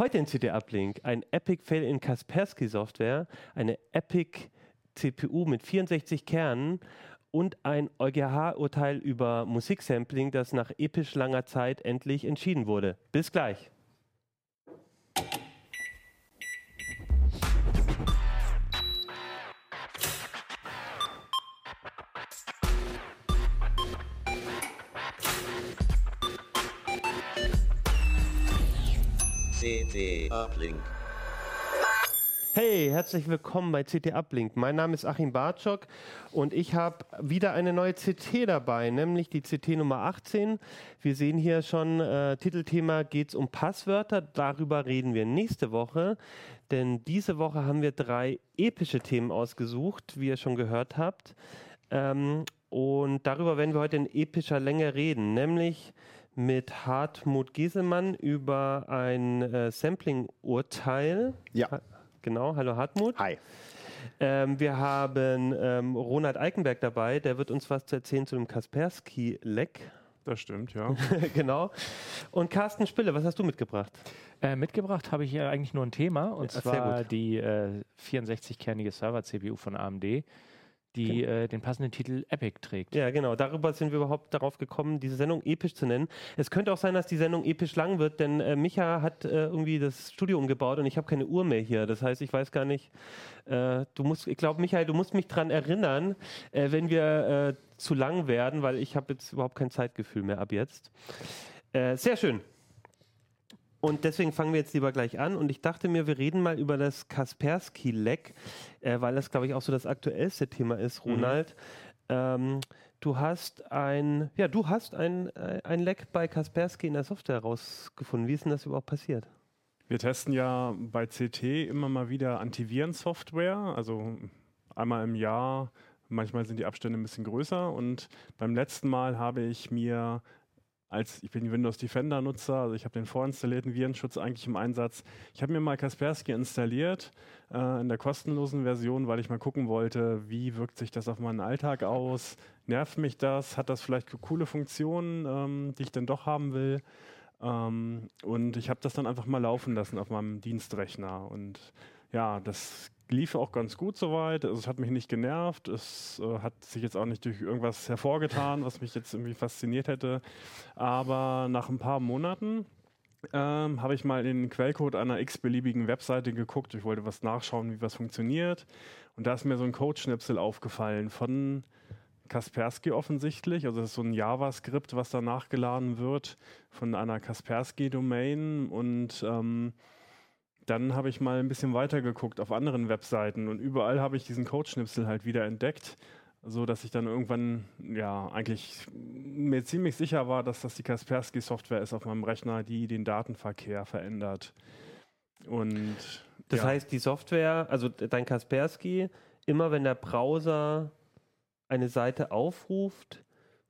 Heute in CD Uplink ein Epic Fail in Kaspersky Software, eine Epic CPU mit 64 Kernen und ein EuGH-Urteil über Musiksampling, das nach episch langer Zeit endlich entschieden wurde. Bis gleich. CT Uplink. Hey, herzlich willkommen bei CT Uplink. Mein Name ist Achim Bartschok und ich habe wieder eine neue CT dabei, nämlich die CT Nummer 18. Wir sehen hier schon, äh, Titelthema geht es um Passwörter. Darüber reden wir nächste Woche, denn diese Woche haben wir drei epische Themen ausgesucht, wie ihr schon gehört habt. Ähm, und darüber werden wir heute in epischer Länge reden, nämlich mit Hartmut Gieselmann über ein äh, Sampling-Urteil. Ja. Ha genau, hallo Hartmut. Hi. Ähm, wir haben ähm, Ronald Eikenberg dabei, der wird uns was zu erzählen zu dem Kaspersky-Leck. Das stimmt, ja. genau. Und Carsten Spille, was hast du mitgebracht? Äh, mitgebracht habe ich ja eigentlich nur ein Thema, und Ja, zwar die äh, 64-kernige Server-CPU von AMD, die äh, den passenden Titel Epic trägt. Ja, genau. Darüber sind wir überhaupt darauf gekommen, diese Sendung episch zu nennen. Es könnte auch sein, dass die Sendung episch lang wird, denn äh, Micha hat äh, irgendwie das Studio umgebaut und ich habe keine Uhr mehr hier. Das heißt, ich weiß gar nicht. Äh, du musst, ich glaube, Michael, du musst mich dran erinnern, äh, wenn wir äh, zu lang werden, weil ich habe jetzt überhaupt kein Zeitgefühl mehr ab jetzt. Sehr schön. Und deswegen fangen wir jetzt lieber gleich an. Und ich dachte mir, wir reden mal über das Kaspersky-Leck, äh, weil das, glaube ich, auch so das aktuellste Thema ist, Ronald. Ähm, du hast ein, ja, du hast ein, äh, ein Leck bei Kaspersky in der Software herausgefunden. Wie ist denn das überhaupt passiert? Wir testen ja bei CT immer mal wieder Antivirensoftware, also einmal im Jahr. Manchmal sind die Abstände ein bisschen größer und beim letzten Mal habe ich mir als ich bin Windows Defender Nutzer, also ich habe den vorinstallierten Virenschutz eigentlich im Einsatz. Ich habe mir mal Kaspersky installiert äh, in der kostenlosen Version, weil ich mal gucken wollte, wie wirkt sich das auf meinen Alltag aus? Nervt mich das? Hat das vielleicht coole Funktionen, ähm, die ich dann doch haben will? Ähm, und ich habe das dann einfach mal laufen lassen auf meinem Dienstrechner. Und ja, das lief auch ganz gut soweit. Also es hat mich nicht genervt. Es äh, hat sich jetzt auch nicht durch irgendwas hervorgetan, was mich jetzt irgendwie fasziniert hätte. Aber nach ein paar Monaten ähm, habe ich mal in den Quellcode einer x-beliebigen Webseite geguckt. Ich wollte was nachschauen, wie was funktioniert. Und da ist mir so ein Codeschnipsel aufgefallen von Kaspersky offensichtlich. Also das ist so ein JavaScript, was da nachgeladen wird von einer Kaspersky-Domain. Und ähm, dann habe ich mal ein bisschen weiter geguckt auf anderen Webseiten und überall habe ich diesen Codeschnipsel halt wieder entdeckt, so dass ich dann irgendwann ja eigentlich mir ziemlich sicher war, dass das die Kaspersky Software ist auf meinem Rechner, die den Datenverkehr verändert. Und Das ja. heißt, die Software, also dein Kaspersky, immer wenn der Browser eine Seite aufruft,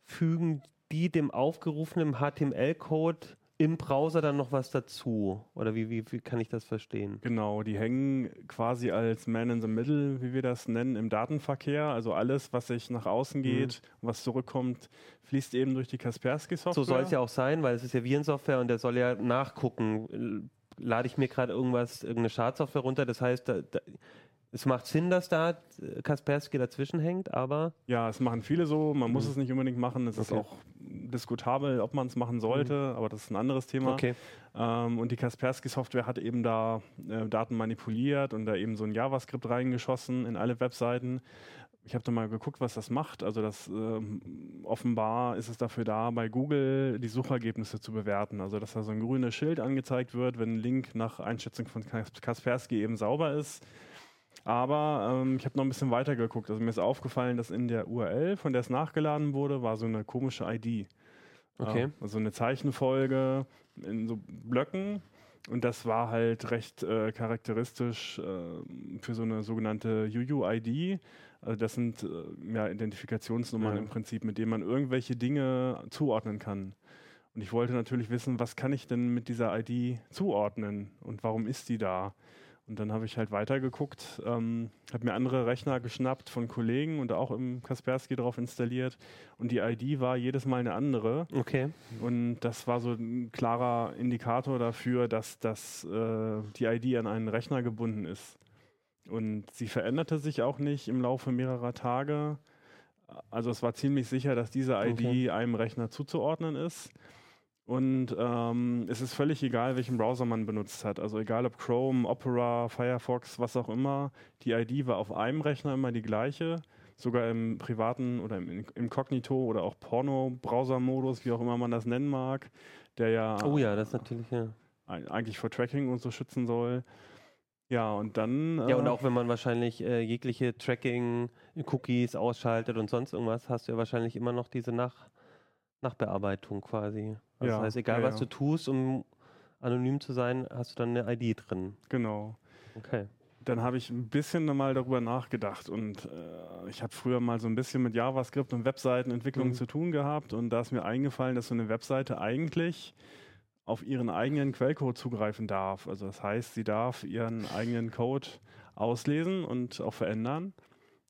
fügen die dem aufgerufenen HTML-Code im Browser dann noch was dazu? Oder wie, wie, wie kann ich das verstehen? Genau, die hängen quasi als Man in the Middle, wie wir das nennen, im Datenverkehr. Also alles, was sich nach außen geht und was zurückkommt, fließt eben durch die Kaspersky-Software. So soll es ja auch sein, weil es ist ja Virensoftware und der soll ja nachgucken. Lade ich mir gerade irgendwas, irgendeine Schadsoftware runter, das heißt, da, da, es macht Sinn, dass da Kaspersky dazwischen hängt, aber Ja, es machen viele so. Man muss es nicht unbedingt machen. Es ist Okay. auch diskutabel, ob man es machen sollte, aber das ist ein anderes Thema. okay. Ähm, und die Kaspersky-Software hat eben da äh, Daten manipuliert und da eben so ein JavaScript reingeschossen in alle Webseiten. Ich habe da mal geguckt, was das macht. Also das ähm, offenbar ist es dafür da, bei Google die Suchergebnisse zu bewerten. Also dass da so ein grünes Schild angezeigt wird, wenn ein Link nach Einschätzung von Kas- Kaspersky eben sauber ist. Aber ähm, ich habe noch ein bisschen weiter geguckt. Also mir ist aufgefallen, dass in der URL, von der es nachgeladen wurde, war so eine komische ID. Okay. Äh, also eine Zeichenfolge in so Blöcken. Und das war halt recht äh, charakteristisch äh, für so eine sogenannte UUID. Also das sind äh, ja, Identifikationsnummern Ja. im Prinzip, mit denen man irgendwelche Dinge zuordnen kann. Und ich wollte natürlich wissen, was kann ich denn mit dieser ID zuordnen und warum ist die da? Und dann habe ich halt weitergeguckt, ähm, habe mir andere Rechner geschnappt von Kollegen und auch im Kaspersky drauf installiert. Und die ID war jedes Mal eine andere. Okay. Und das war so ein klarer Indikator dafür, dass, dass äh, die ID an einen Rechner gebunden ist. Und sie veränderte sich auch nicht im Laufe mehrerer Tage. Also es war ziemlich sicher, dass diese ID Okay. einem Rechner zuzuordnen ist. Und ähm, es ist völlig egal, welchen Browser man benutzt hat. Also egal ob Chrome, Opera, Firefox, was auch immer. Die ID war auf einem Rechner immer die gleiche. Sogar im privaten oder im Inkognito oder auch Porno-Browser-Modus, wie auch immer man das nennen mag, der ja Oh ja, das ist natürlich, ja. eigentlich vor Tracking und so schützen soll. Ja, und dann. Ja, äh, und auch wenn man wahrscheinlich äh, jegliche Tracking-Cookies ausschaltet und sonst irgendwas, hast du ja wahrscheinlich immer noch diese Nach Nachbearbeitung quasi. Also Ja, das heißt, egal ja, was du tust, um anonym zu sein, hast du dann eine ID drin. Genau. Okay. Dann habe ich ein bisschen mal darüber nachgedacht und äh, ich habe früher mal so ein bisschen mit JavaScript und Webseitenentwicklung Mhm. zu tun gehabt und da ist mir eingefallen, dass so eine Webseite eigentlich auf ihren eigenen Quellcode zugreifen darf. Also das heißt, sie darf ihren eigenen Code auslesen und auch verändern.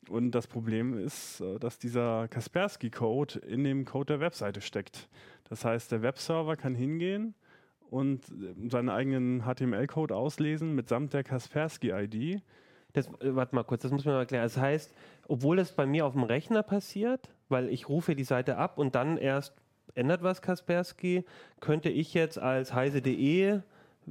Und das Problem ist, äh, dass dieser Kaspersky-Code in dem Code der Webseite steckt. Das heißt, der Webserver kann hingehen und äh, seinen eigenen HTML-Code auslesen mitsamt der Kaspersky-ID. Das, äh, warte mal kurz, das muss man mal erklären. Das heißt, obwohl es bei mir auf dem Rechner passiert, weil ich rufe die Seite ab und dann erst ändert was Kaspersky, könnte ich jetzt als heise.de,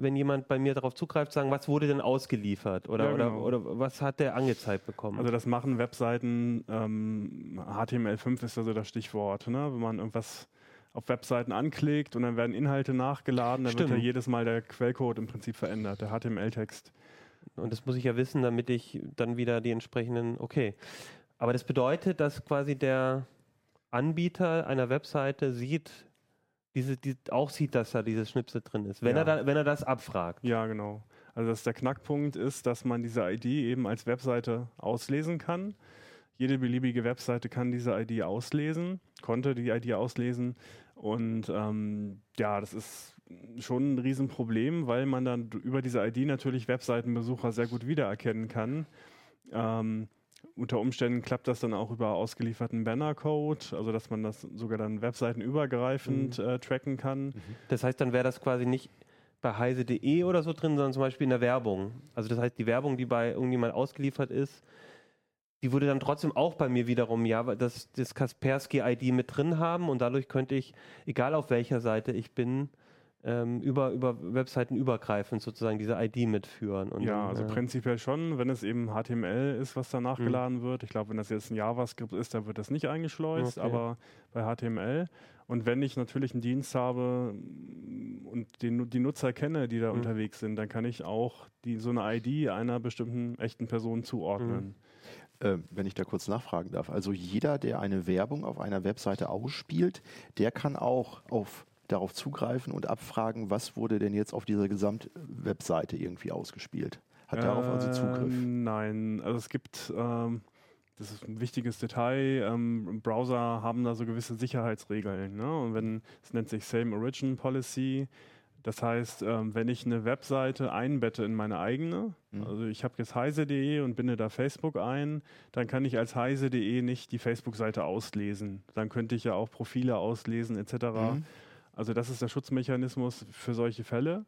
wenn jemand bei mir darauf zugreift, sagen, was wurde denn ausgeliefert oder, Ja, genau. oder, oder was hat der angezeigt bekommen? Also das machen Webseiten, ähm, HTML5 ist ja so das Stichwort, ne? wenn man irgendwas auf Webseiten anklickt und dann werden Inhalte nachgeladen, dann wird Stimmt. ja jedes Mal der Quellcode im Prinzip verändert, der HTML-Text. Und das muss ich ja wissen, damit ich dann wieder die entsprechenden, okay. Aber das bedeutet, dass quasi der Anbieter einer Webseite sieht, diese, die, auch sieht, dass da dieses Schnipsel drin ist, wenn, Ja. er, da, wenn er das abfragt. Ja, genau. Also dass der Knackpunkt ist, dass man diese ID eben als Webseite auslesen kann. Jede beliebige Webseite kann diese ID auslesen, konnte die ID auslesen. Und ähm, ja, das ist schon ein Riesenproblem, weil man dann über diese ID natürlich Webseitenbesucher sehr gut wiedererkennen kann. Ähm, unter Umständen klappt das dann auch über ausgelieferten Bannercode, also dass man das sogar dann webseitenübergreifend äh, tracken kann. Das heißt, dann wäre das quasi nicht bei heise.de oder so drin, sondern zum Beispiel in der Werbung. Also das heißt, die Werbung, die bei irgendjemand ausgeliefert ist, die würde dann trotzdem auch bei mir wiederum ja das, das Kaspersky-ID mit drin haben und dadurch könnte ich, egal auf welcher Seite ich bin, ähm, über, über Webseiten übergreifend sozusagen diese ID mitführen. Und Ja, dann, also äh, prinzipiell schon, wenn es eben HTML ist, was da nachgeladen wird. Ich glaube, wenn das jetzt ein JavaScript ist, dann wird das nicht eingeschleust, Okay. aber bei HTML. Und wenn ich natürlich einen Dienst habe mm, und den, die Nutzer kenne, die da Mhm. unterwegs sind, dann kann ich auch die, so eine ID einer bestimmten echten Person zuordnen. Äh, wenn ich da kurz nachfragen darf. Also jeder, der eine Werbung auf einer Webseite ausspielt, der kann auch auf, darauf zugreifen und abfragen, was wurde denn jetzt auf dieser Gesamtwebseite irgendwie ausgespielt. Hat darauf also Zugriff. Ähm, Nein, also es gibt, ähm, das ist ein wichtiges Detail, ähm, Browser haben da so gewisse Sicherheitsregeln. Ne? Und wenn, es nennt sich Same Origin Policy, das heißt, ähm, wenn ich eine Webseite einbette in meine eigene, Mhm. also ich habe jetzt heise.de und binde da Facebook ein, dann kann ich als heise.de nicht die Facebook-Seite auslesen. Dann könnte ich ja auch Profile auslesen etc. Mhm. Also das ist der Schutzmechanismus für solche Fälle.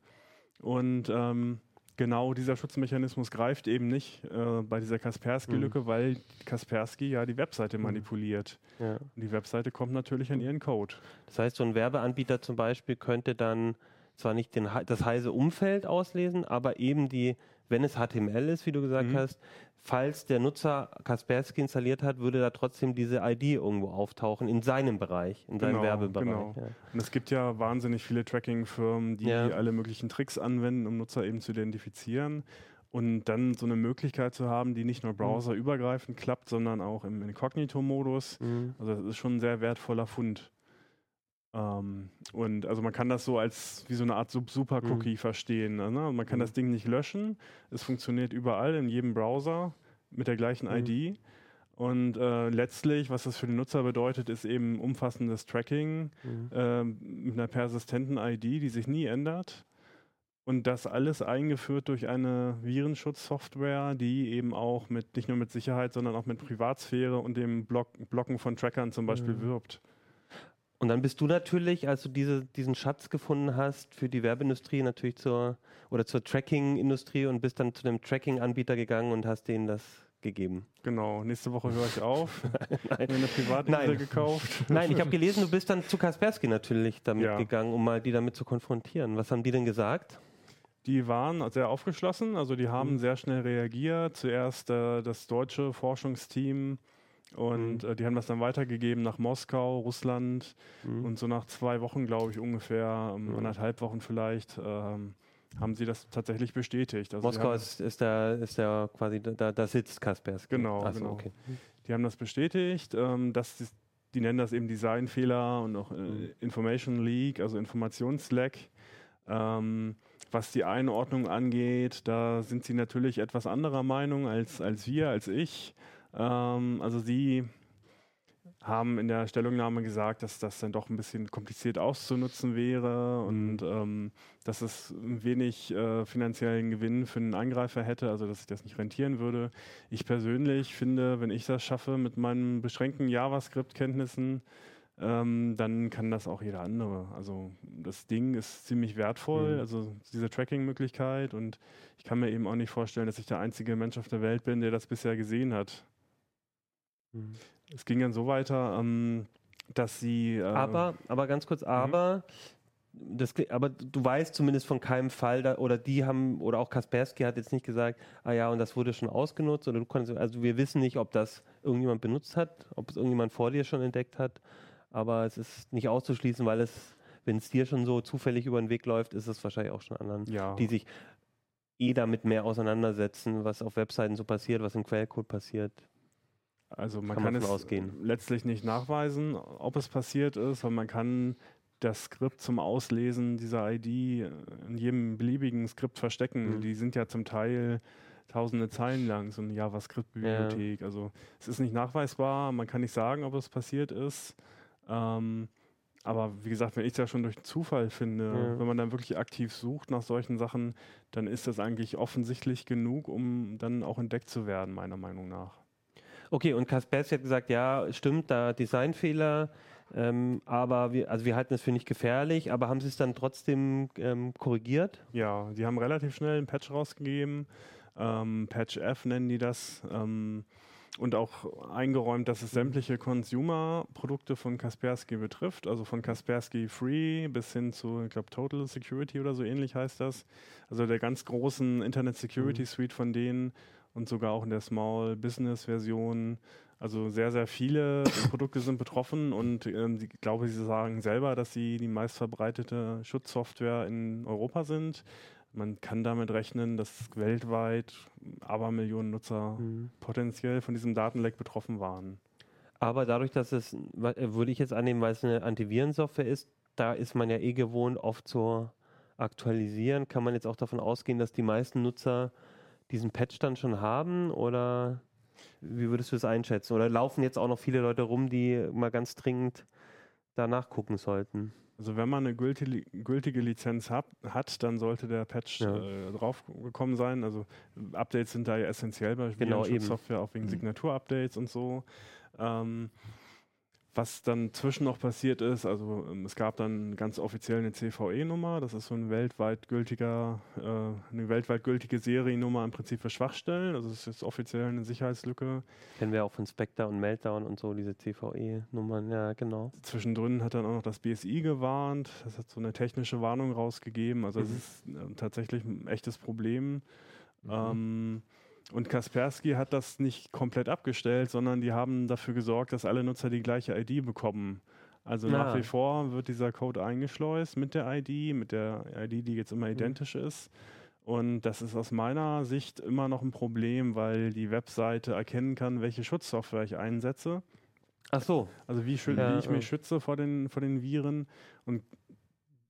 Und ähm, genau dieser Schutzmechanismus greift eben nicht äh, bei dieser Kaspersky-Lücke, weil Kaspersky ja die Webseite Mhm. manipuliert. ja. Die Webseite kommt natürlich an ihren Code. Das heißt, so ein Werbeanbieter zum Beispiel könnte dann zwar nicht den, das heise Umfeld auslesen, aber eben die, wenn es HTML ist, wie du gesagt Mhm. hast, falls der Nutzer Kaspersky installiert hat, würde da trotzdem diese ID irgendwo auftauchen in seinem Bereich, in seinem Genau, Werbebereich. genau. Ja. Und es gibt ja wahnsinnig viele Tracking-Firmen, die Ja. alle möglichen Tricks anwenden, um Nutzer eben zu identifizieren. Und dann so eine Möglichkeit zu haben, die nicht nur browserübergreifend klappt, sondern auch im Inkognito-Modus. Mhm. Also das ist schon ein sehr wertvoller Fund. Ähm, und also man kann das so als wie so eine Art Super-Cookie verstehen. Ne? Man kann Mhm. das Ding nicht löschen. Es funktioniert überall in jedem Browser mit der gleichen Mhm. ID. Und äh, letztlich, was das für den Nutzer bedeutet, ist eben umfassendes Tracking Mhm. ähm, mit einer persistenten ID, die sich nie ändert. Und das alles eingeführt durch eine Virenschutzsoftware, die eben auch mit nicht nur mit Sicherheit, sondern auch mit Privatsphäre und dem Block, Blocken von Trackern zum Beispiel Mhm. wirbt. Und dann bist du natürlich, als du diese, diesen Schatz gefunden hast, für die Werbeindustrie natürlich zur oder zur Tracking-Industrie und bist dann zu dem Tracking-Anbieter gegangen und hast denen das gegeben. Genau, nächste Woche höre ich auf. Nein. Mir eine Privatinsel gekauft. Nein, ich habe gelesen, du bist dann zu Kaspersky natürlich damit Ja. gegangen, um mal die damit zu konfrontieren. Was haben die denn gesagt? Die waren sehr aufgeschlossen, also die haben Mhm. sehr schnell reagiert. Zuerst äh, das deutsche Forschungsteam und Mhm. äh, die haben das dann weitergegeben nach Moskau, Russland Mhm. und so nach zwei Wochen, glaube ich, ungefähr, ähm, Mhm. anderthalb Wochen vielleicht, ähm, haben sie das tatsächlich bestätigt. Also Moskau ist, ist der, ist der quasi, da, da sitzt Kaspersky. Genau, Ach so, genau. okay. die haben das bestätigt, ähm, dass die, die nennen das eben Designfehler und auch äh, Mhm. Information Leak, also Informationsleck. Ähm, was die Einordnung angeht, da sind sie natürlich etwas anderer Meinung als, als wir, als ich. Ähm, also sie haben in der Stellungnahme gesagt, dass das dann doch ein bisschen kompliziert auszunutzen wäre und ähm, dass es wenig äh, finanziellen Gewinn für einen Angreifer hätte, also dass sich das nicht rentieren würde. Ich persönlich finde, wenn ich das schaffe mit meinen beschränkten JavaScript-Kenntnissen, ähm, dann kann das auch jeder andere. Also das Ding ist ziemlich wertvoll, Mhm. also diese Tracking-Möglichkeit und ich kann mir eben auch nicht vorstellen, dass ich der einzige Mensch auf der Welt bin, der das bisher gesehen hat. Mhm. Es ging dann so weiter, ähm, dass sie. Äh, Aber, aber ganz kurz, aber, das, kli- aber du weißt zumindest von keinem Fall, da, oder die haben, oder auch Kaspersky hat jetzt nicht gesagt, ah ja, und das wurde schon ausgenutzt, oder du konntest, also wir wissen nicht, ob das irgendjemand benutzt hat, ob es irgendjemand vor dir schon entdeckt hat, aber es ist nicht auszuschließen, weil es, wenn es dir schon so zufällig über den Weg läuft, ist es wahrscheinlich auch schon anderen, ja, die sich eh damit mehr auseinandersetzen, was auf Webseiten so passiert, was im Quellcode passiert. Also man kann kann, es ausgehen. letztlich nicht nachweisen, ob es passiert ist, weil man kann das Skript zum Auslesen dieser ID in jedem beliebigen Skript verstecken. Mhm. Die sind ja zum Teil tausende Zeilen lang, so eine JavaScript-Bibliothek. Also es ist nicht nachweisbar, man kann nicht sagen, ob es passiert ist. Ähm, aber wie gesagt, wenn ich es ja schon durch Zufall finde, Ja. wenn man dann wirklich aktiv sucht nach solchen Sachen, dann ist das eigentlich offensichtlich genug, um dann auch entdeckt zu werden, meiner Meinung nach. Okay, und Kaspersky hat gesagt, ja, stimmt, da Designfehler, ähm, aber wir, also wir halten es für nicht gefährlich, aber haben sie es dann trotzdem ähm, korrigiert? Ja, die haben relativ schnell einen Patch rausgegeben. Ähm, Patch F nennen die das. Ähm, und auch eingeräumt, dass es sämtliche Consumer-Produkte von Kaspersky betrifft, also von Kaspersky Free bis hin zu, ich glaube, Total Security oder so ähnlich heißt das. Also der ganz großen Internet Security Mhm. Suite von denen und sogar auch in der Small Business Version. Also sehr, sehr viele Produkte sind betroffen und ähm, ich glaube, sie sagen selber, dass sie die meistverbreitete Schutzsoftware in Europa sind. Man kann damit rechnen, dass weltweit Abermillionen Nutzer potenziell von diesem Datenleck betroffen waren. Aber dadurch, dass es, äh, würde ich jetzt annehmen, weil es eine Antivirensoftware ist, da ist man ja eh gewohnt, oft zu aktualisieren. Kann man jetzt auch davon ausgehen, dass die meisten Nutzer diesen Patch dann schon haben oder wie würdest du das einschätzen? Oder laufen jetzt auch noch viele Leute rum, die mal ganz dringend da nachgucken sollten? Also wenn man eine gültige, gültige Lizenz hat, hat, dann sollte der Patch Ja. äh, draufgekommen sein. Also Updates sind da ja essentiell bei Genau. Software, auch wegen Mhm. Signaturupdates und so. Ähm, was dann zwischen noch passiert ist, also ähm, es gab dann ganz offiziell eine CVE-Nummer, das ist so ein weltweit gültiger, äh, eine weltweit gültige Seriennummer im Prinzip für Schwachstellen. Also es ist offiziell eine Sicherheitslücke. Kennen wir auch von Spectre und Meltdown und so, diese CVE-Nummern, ja, genau. Zwischendrin hat dann auch noch das BSI gewarnt. Das hat so eine technische Warnung rausgegeben. Also es Mhm. ist äh, tatsächlich ein echtes Problem. Mhm. Ähm, und Kaspersky hat das nicht komplett abgestellt, sondern die haben dafür gesorgt, dass alle Nutzer die gleiche ID bekommen. Also nach Ah. wie vor wird dieser Code eingeschleust mit der ID, mit der ID, die jetzt immer Mhm. identisch ist. Und das ist aus meiner Sicht immer noch ein Problem, weil die Webseite erkennen kann, welche Schutzsoftware ich einsetze. Ach so, Also wie, Ja, wie ich ja. mich schütze vor den, vor den Viren. Und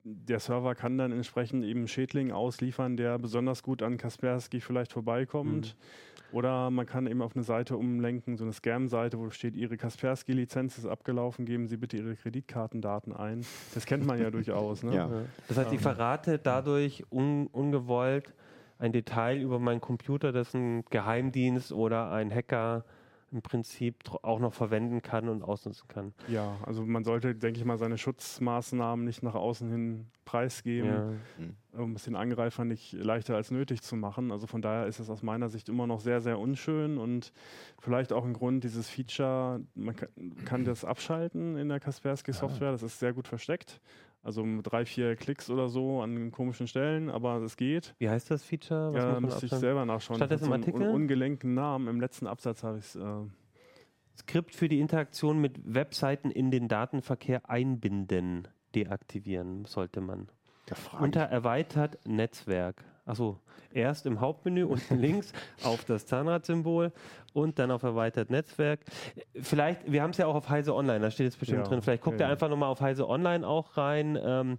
der Server kann dann entsprechend eben Schädling ausliefern, der besonders gut an Kaspersky vielleicht vorbeikommt. Mhm. Oder man kann eben auf eine Seite umlenken, so eine Scam-Seite, wo steht, Ihre Kaspersky-Lizenz ist abgelaufen, geben Sie bitte Ihre Kreditkartendaten ein. Das kennt man ja durchaus. Ne? Ja. Das heißt, ich ähm. verrate dadurch un ungewollt ein Detail über meinen Computer, das ein Geheimdienst oder ein Hacker im Prinzip auch noch verwenden kann und ausnutzen kann. Ja, also man sollte, denke ich mal, seine Schutzmaßnahmen nicht nach außen hin preisgeben, ja. Mhm. um es den Angreifern nicht leichter als nötig zu machen. Also von daher ist es aus meiner Sicht immer noch sehr, sehr unschön und vielleicht auch ein Grund, dieses Feature, man kann, kann das abschalten in der Kaspersky-Software, das ist sehr gut versteckt. Also drei, vier Klicks oder so an komischen Stellen, aber es geht. Wie heißt das Feature? Was ja, müsste ich selber nachschauen. Statt das im Artikel? So ungelenken Namen. Im letzten Absatz habe ich es. Äh Skript für die Interaktion mit Webseiten in den Datenverkehr einbinden. Deaktivieren sollte man. Unter erweitert Netzwerk. Achso, erst im Hauptmenü unten links auf das Zahnradsymbol und dann auf erweitert Netzwerk. Vielleicht, wir haben es ja auch auf Heise Online, da steht jetzt bestimmt ja, drin. Vielleicht guckt okay. ihr einfach nochmal auf Heise Online auch rein. Ähm,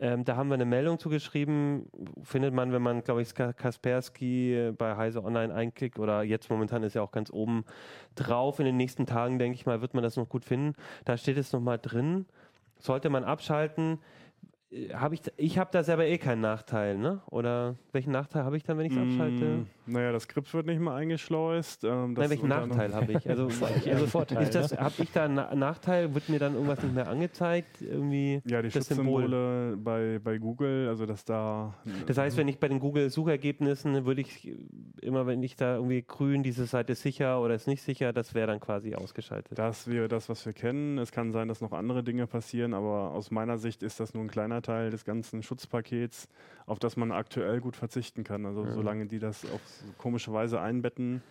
ähm, da haben wir eine Meldung zugeschrieben, findet man, wenn man, glaube ich, Kaspersky bei Heise Online einklickt oder jetzt momentan ist ja auch ganz oben drauf. In den nächsten Tagen, denke ich mal, wird man das noch gut finden. Da steht es nochmal drin. Sollte man abschalten, habe ich, ich habe da selber eh keinen Nachteil, ne? Oder welchen Nachteil habe ich dann, wenn ich es abschalte? Naja, das Skript wird nicht mal eingeschleust. Ähm, Nein, welchen Nachteil habe ich? Also, also Vorteil, ist das, ne? habe ich da einen Nachteil? Wird mir dann irgendwas nicht mehr angezeigt? Irgendwie ja, die Schutzsymbole bei, bei Google, also dass da. Das heißt, wenn ich bei den Google-Suchergebnissen würde ich immer, wenn ich da irgendwie grün, diese Seite ist sicher oder ist nicht sicher, das wäre dann quasi ausgeschaltet. Das wäre das, was wir kennen. Es kann sein, dass noch andere Dinge passieren, aber aus meiner Sicht ist das nur ein kleiner Teil des ganzen Schutzpakets, auf das man aktuell gut verzichten kann. Also ja. solange die das auf komische Weise einbetten,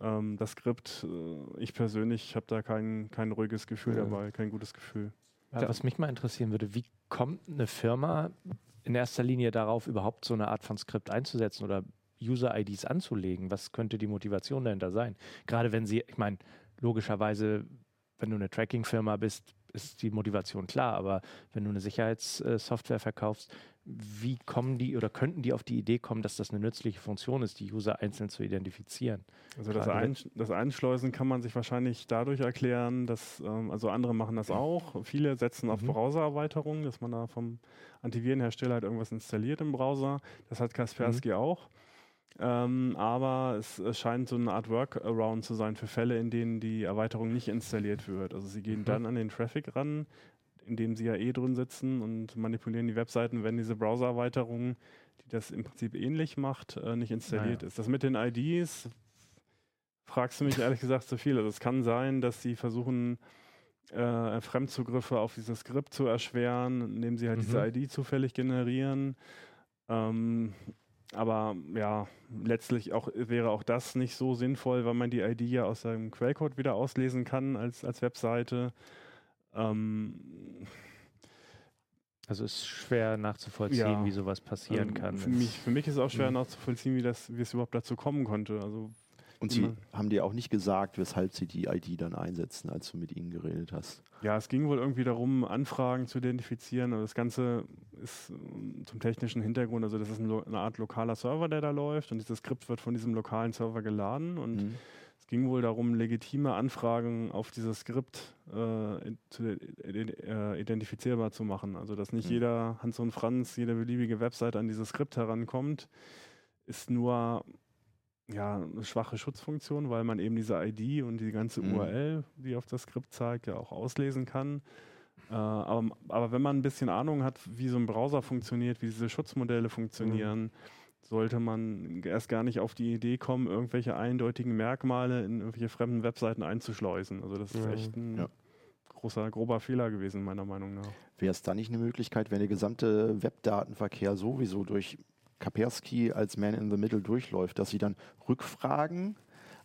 ähm, das Skript, äh, ich persönlich habe da kein, kein ruhiges Gefühl ja. dabei, kein gutes Gefühl. Ja, was mich mal interessieren würde, wie kommt eine Firma in erster Linie darauf, überhaupt so eine Art von Skript einzusetzen oder User-IDs anzulegen? Was könnte die Motivation dahinter sein? Gerade wenn sie, ich meine, logischerweise, wenn du eine Tracking-Firma bist, ist die Motivation klar, aber wenn du eine Sicherheitssoftware verkaufst, wie kommen die oder könnten die auf die Idee kommen, dass das eine nützliche Funktion ist, die User einzeln zu identifizieren? Also das, Ein, das, Einschleusen kann man sich wahrscheinlich dadurch erklären, dass, ähm, also andere machen das auch. Viele setzen auf mhm. Browsererweiterungen, dass man da vom Antivirenhersteller halt irgendwas installiert im Browser. Das hat Kaspersky mhm. auch. Ähm, aber es, es, scheint so eine Art Workaround zu sein für Fälle, in denen die Erweiterung nicht installiert wird. Also sie gehen mhm. dann an den Traffic ran, in dem sie ja eh drin sitzen und manipulieren die Webseiten, wenn diese Browser-Erweiterung, die das im Prinzip ähnlich macht, äh, nicht installiert naja. ist. Das mit den IDs fragst du mich ehrlich gesagt zu viel. Also es kann sein, dass sie versuchen, äh, Fremdzugriffe auf dieses Skript zu erschweren, indem sie halt mhm. diese ID zufällig generieren. Ähm, aber ja, letztlich auch, wäre auch das nicht so sinnvoll, weil man die ID ja aus seinem Quellcode wieder auslesen kann als, als Webseite. Ähm, also ist schwer nachzuvollziehen, ja, wie sowas passieren ähm, kann. Für mich, für mich ist es auch schwer mhm. nachzuvollziehen, wie, das, wie es überhaupt dazu kommen konnte. Also und Sie haben dir auch nicht gesagt, weshalb Sie die ID dann einsetzen, als du mit ihnen geredet hast. Ja, es ging wohl irgendwie darum, Anfragen zu identifizieren. Aber das Ganze ist ähm, zum technischen Hintergrund, also das ist eine Art lokaler Server, der da läuft und dieses Skript wird von diesem lokalen Server geladen und mhm. es ging wohl darum, legitime Anfragen auf dieses Skript äh, äh, identifizierbar zu machen. Also dass nicht mhm. jeder Hans und Franz, jede beliebige Webseite an dieses Skript herankommt, ist nur ja, eine schwache Schutzfunktion, weil man eben diese ID und die ganze mhm. URL, die auf das Skript zeigt, ja auch auslesen kann. Äh, aber, aber, wenn man ein bisschen Ahnung hat, wie so ein Browser funktioniert, wie diese Schutzmodelle funktionieren, mhm. sollte man erst gar nicht auf die Idee kommen, irgendwelche eindeutigen Merkmale in irgendwelche fremden Webseiten einzuschleusen. Also das ist mhm. echt ein ja. großer, grober Fehler gewesen, meiner Meinung nach. Wäre es da nicht eine Möglichkeit, wenn der gesamte Webdatenverkehr sowieso durch Kapersky als Man in the Middle durchläuft, dass sie dann Rückfragen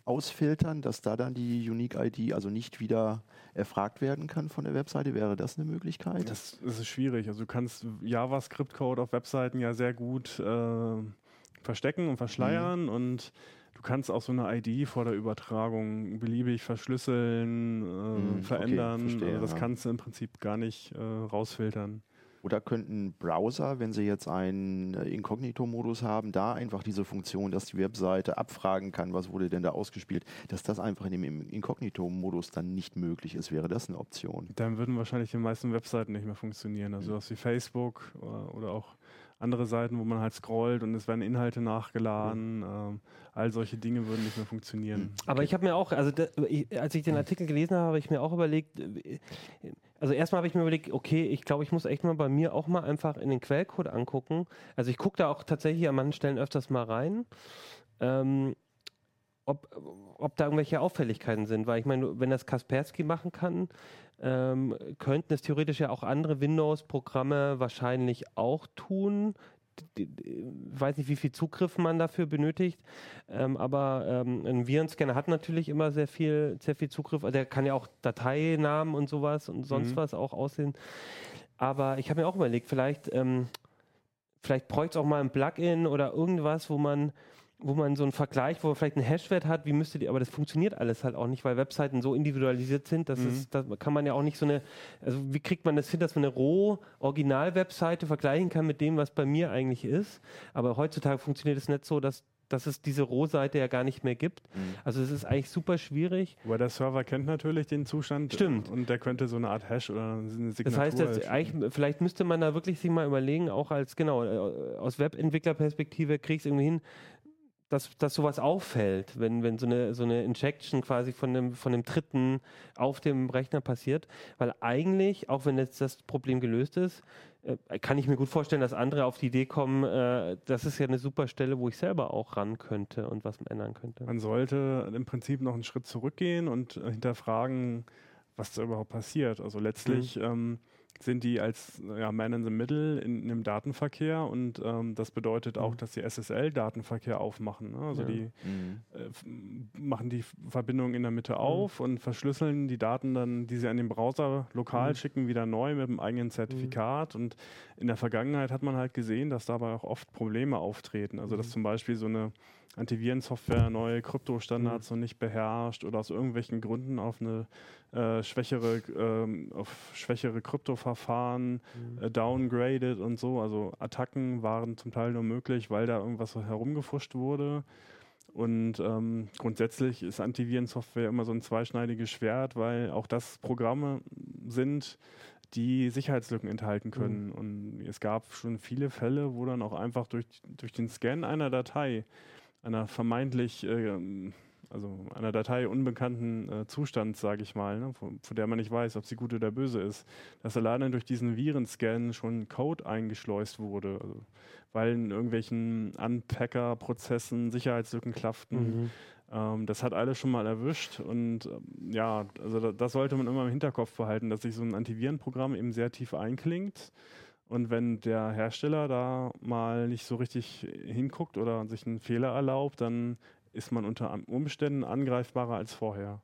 ausfiltern, dass da dann die Unique ID also nicht wieder erfragt werden kann von der Webseite? Wäre das eine Möglichkeit? Das, das ist schwierig. Also du kannst JavaScript-Code auf Webseiten ja sehr gut äh, verstecken und verschleiern mhm. und du kannst auch so eine ID vor der Übertragung beliebig verschlüsseln, äh, mhm, verändern. Okay, verstehe, also das ja. kannst du im Prinzip gar nicht äh, rausfiltern. Oder könnten Browser, wenn sie jetzt einen äh, Inkognito-Modus haben, da einfach diese Funktion, dass die Webseite abfragen kann, was wurde denn da ausgespielt, dass das einfach in dem Inkognito-Modus dann nicht möglich ist, wäre das eine Option? Dann würden wahrscheinlich die meisten Webseiten nicht mehr funktionieren. Also mhm. was wie Facebook oder, oder auch andere Seiten, wo man halt scrollt und es werden Inhalte nachgeladen. Ähm, all solche Dinge würden nicht mehr funktionieren. Aber ich habe mir auch, also da, ich, als ich den Artikel gelesen habe, habe ich mir auch überlegt, äh, also erstmal habe ich mir überlegt, okay, ich glaube, ich muss echt mal bei mir auch mal einfach in den Quellcode angucken. Also ich gucke da auch tatsächlich an manchen Stellen öfters mal rein. Ähm, ob, ob da irgendwelche Auffälligkeiten sind, weil ich meine, wenn das Kaspersky machen kann, ähm, könnten es theoretisch ja auch andere Windows-Programme wahrscheinlich auch tun. Ich weiß nicht, wie viel Zugriff man dafür benötigt, ähm, aber ähm, ein Virenscanner hat natürlich immer sehr viel, sehr viel Zugriff. Der kann ja auch Dateinamen und sowas und sonst mhm. was auch aussehen. Aber ich habe mir auch überlegt, vielleicht, ähm, vielleicht bräuchte es auch mal ein Plugin oder irgendwas, wo man wo man so einen Vergleich, wo man vielleicht einen Hashwert hat, wie müsste die, aber das funktioniert alles halt auch nicht, weil Webseiten so individualisiert sind, dass mhm. es, da kann man ja auch nicht so eine, also wie kriegt man das hin, dass man eine roh Original-Webseite vergleichen kann mit dem, was bei mir eigentlich ist. Aber heutzutage funktioniert es nicht so, dass dass es diese Rohseite ja gar nicht mehr gibt. Mhm. Also es ist eigentlich super schwierig. Aber der Server kennt natürlich den Zustand. Stimmt. Und der könnte so eine Art Hash oder eine Signatur. Das heißt, dass eigentlich, vielleicht müsste man da wirklich sich mal überlegen, auch als, genau, äh, aus Webentwicklerperspektive kriege ich es irgendwie hin, dass, dass sowas auffällt, wenn, wenn so eine, so eine Injection quasi von dem, von dem Dritten auf dem Rechner passiert. Weil eigentlich, auch wenn jetzt das Problem gelöst ist, äh, kann ich mir gut vorstellen, dass andere auf die Idee kommen, äh, das ist ja eine super Stelle, wo ich selber auch ran könnte und was ändern könnte. Man sollte im Prinzip noch einen Schritt zurückgehen und hinterfragen, was da überhaupt passiert. Also letztlich mhm. ähm, sind die als ja, Man in the Middle in, in einem Datenverkehr und ähm, das bedeutet auch, mhm. dass sie SSL-Datenverkehr aufmachen. Ne? Also ja. die mhm. äh, machen die Verbindung in der Mitte mhm. auf und verschlüsseln die Daten dann, die sie an den Browser lokal mhm. schicken, wieder neu mit einem eigenen Zertifikat. Und in der Vergangenheit hat man halt gesehen, dass dabei auch oft Probleme auftreten. Also dass mhm. zum Beispiel so eine Antivirensoftware neue Kryptostandards mhm. noch nicht beherrscht oder aus irgendwelchen Gründen auf eine äh, schwächere, ähm, auf schwächere Kryptoverfahren mhm. äh, downgradet und so. Also Attacken waren zum Teil nur möglich, weil da irgendwas herumgefuscht wurde. Und ähm, grundsätzlich ist Antivirensoftware immer so ein zweischneidiges Schwert, weil auch das Programme sind, die Sicherheitslücken enthalten können. Mhm. Und es gab schon viele Fälle, wo dann auch einfach durch, durch den Scan einer Datei einer vermeintlich, äh, also einer Datei unbekannten äh, Zustand, sage ich mal, ne, von, von, der man nicht weiß, ob sie gut oder böse ist, dass alleine durch diesen Virenscan schon Code eingeschleust wurde, also, weil in irgendwelchen Unpacker-Prozessen Sicherheitslücken klafften. Mhm. Ähm, das hat alles schon mal erwischt und ähm, ja, also da, das sollte man immer im Hinterkopf behalten, dass sich so ein Antivirenprogramm eben sehr tief einklingt und wenn der Hersteller da mal nicht so richtig hinguckt oder sich einen Fehler erlaubt, dann ist man unter Umständen angreifbarer als vorher.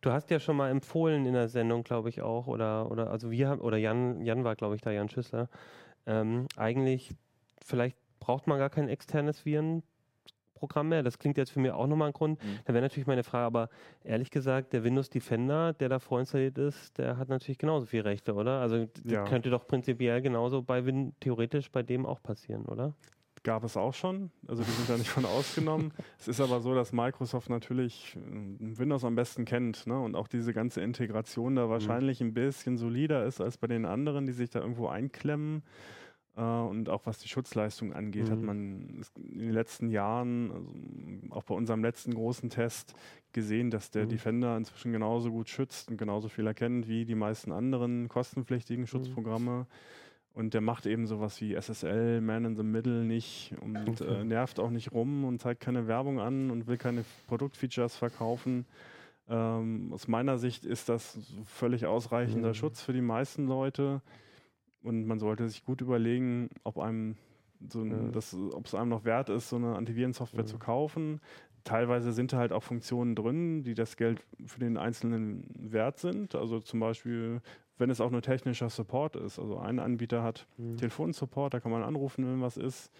Du hast ja schon mal empfohlen in der Sendung, glaube ich auch, oder, oder also wir haben, oder Jan, Jan war, glaube ich, da, Jan Schüssler. Ähm, eigentlich, vielleicht braucht man gar kein externes Viren, Programm mehr. Das klingt jetzt für mich auch nochmal ein Grund. Mhm. Da wäre natürlich meine Frage, aber ehrlich gesagt, der Windows Defender, der da vorinstalliert ist, der hat natürlich genauso viele Rechte, oder? Also ja. könnte doch prinzipiell genauso bei Win theoretisch bei dem auch passieren, oder? Gab es auch schon, also die sind da nicht von ausgenommen. es ist aber so, dass Microsoft natürlich äh, Windows am besten kennt ne? und auch diese ganze Integration da mhm. wahrscheinlich mhm. ein bisschen solider ist als bei den anderen, die sich da irgendwo einklemmen. Äh, und auch was die Schutzleistung angeht, mhm. hat man in den letzten Jahren, also auch bei unserem letzten großen Test, gesehen, dass der mhm. Defender inzwischen genauso gut schützt und genauso viel erkennt wie die meisten anderen kostenpflichtigen mhm. Und der macht eben sowas wie SSL, Man in the Middle nicht und okay. äh, nervt auch nicht rum und zeigt keine Werbung an und will keine Produktfeatures verkaufen. Ähm, aus meiner Sicht ist das völlig ausreichender mhm. Schutz für die meisten Leute. Und man sollte sich gut überlegen, ob einem so eine, mhm. das, ob es einem noch wert ist, so eine Antivirensoftware mhm. zu kaufen. Teilweise sind da halt auch Funktionen drin, die das Geld für den Einzelnen wert sind. Also zum Beispiel, wenn es auch nur technischer Support ist. Also ein Anbieter hat mhm. Telefonsupport, da kann man anrufen, wenn was ist.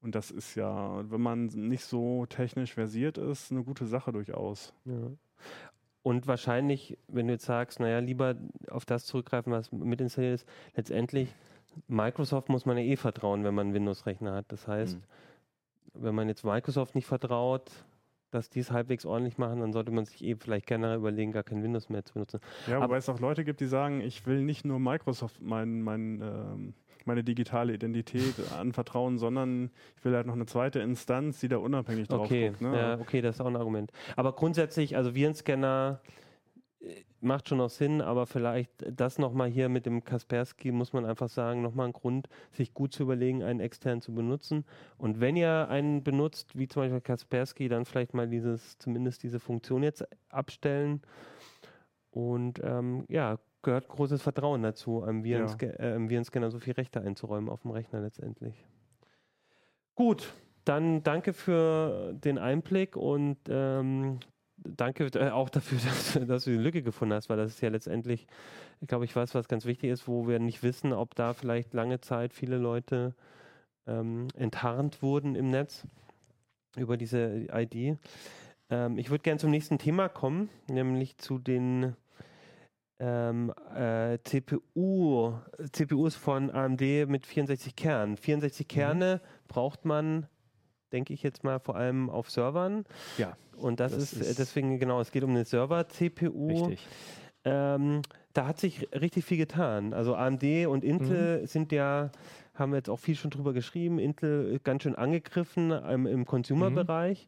Und das ist ja, wenn man nicht so technisch versiert ist, eine gute Sache durchaus. Ja. Und wahrscheinlich, wenn du jetzt sagst, naja, lieber auf das zurückgreifen, was mit installiert ist, letztendlich Microsoft muss man ja eh vertrauen, wenn man einen Windows-Rechner hat. Das heißt, Mhm. wenn man jetzt Microsoft nicht vertraut, dass die es halbwegs ordentlich machen, dann sollte man sich eh vielleicht generell überlegen, gar kein Windows mehr zu benutzen. Ja, Aber- wobei es auch Leute gibt, die sagen, ich will nicht nur Microsoft mein, mein, ähm, meine digitale Identität anvertrauen, sondern ich will halt noch eine zweite Instanz, die da unabhängig drauf Okay, guckt. Ne? ja, okay, das ist auch ein Argument. Aber grundsätzlich, also Virenscanner macht schon noch Sinn, aber vielleicht das nochmal hier mit dem Kaspersky, muss man einfach sagen, nochmal ein Grund, sich gut zu überlegen, einen extern zu benutzen. Und wenn ihr einen benutzt, wie zum Beispiel Kaspersky, dann vielleicht mal dieses, zumindest diese Funktion jetzt abstellen. Und ähm, ja, gehört großes Vertrauen dazu, einem, Virensca äh, einem Virenscanner so viel Rechte einzuräumen auf dem Rechner letztendlich. Gut, dann danke für den Einblick und ähm, danke äh, auch dafür, dass, dass du die Lücke gefunden hast, weil das ist ja letztendlich, ich glaube, ich weiß, was ganz wichtig ist, wo wir nicht wissen, ob da vielleicht lange Zeit viele Leute ähm, enttarnt wurden im Netz über diese ID. Ähm, ich würde gerne zum nächsten Thema kommen, nämlich zu den ähm, äh, CPU, CPUs von AMD mit 64 Kernen. 64 Kerne braucht man, denke ich jetzt mal, vor allem auf Servern. Ja, Und das, Das ist, äh, ist- deswegen, genau, es geht um eine Server-CPU. richtig. Ähm, da hat sich richtig viel getan. Also AMD und Intel sind ja, haben wir jetzt auch viel schon drüber geschrieben, Intel ist ganz schön angegriffen ähm, im Consumer-Bereich.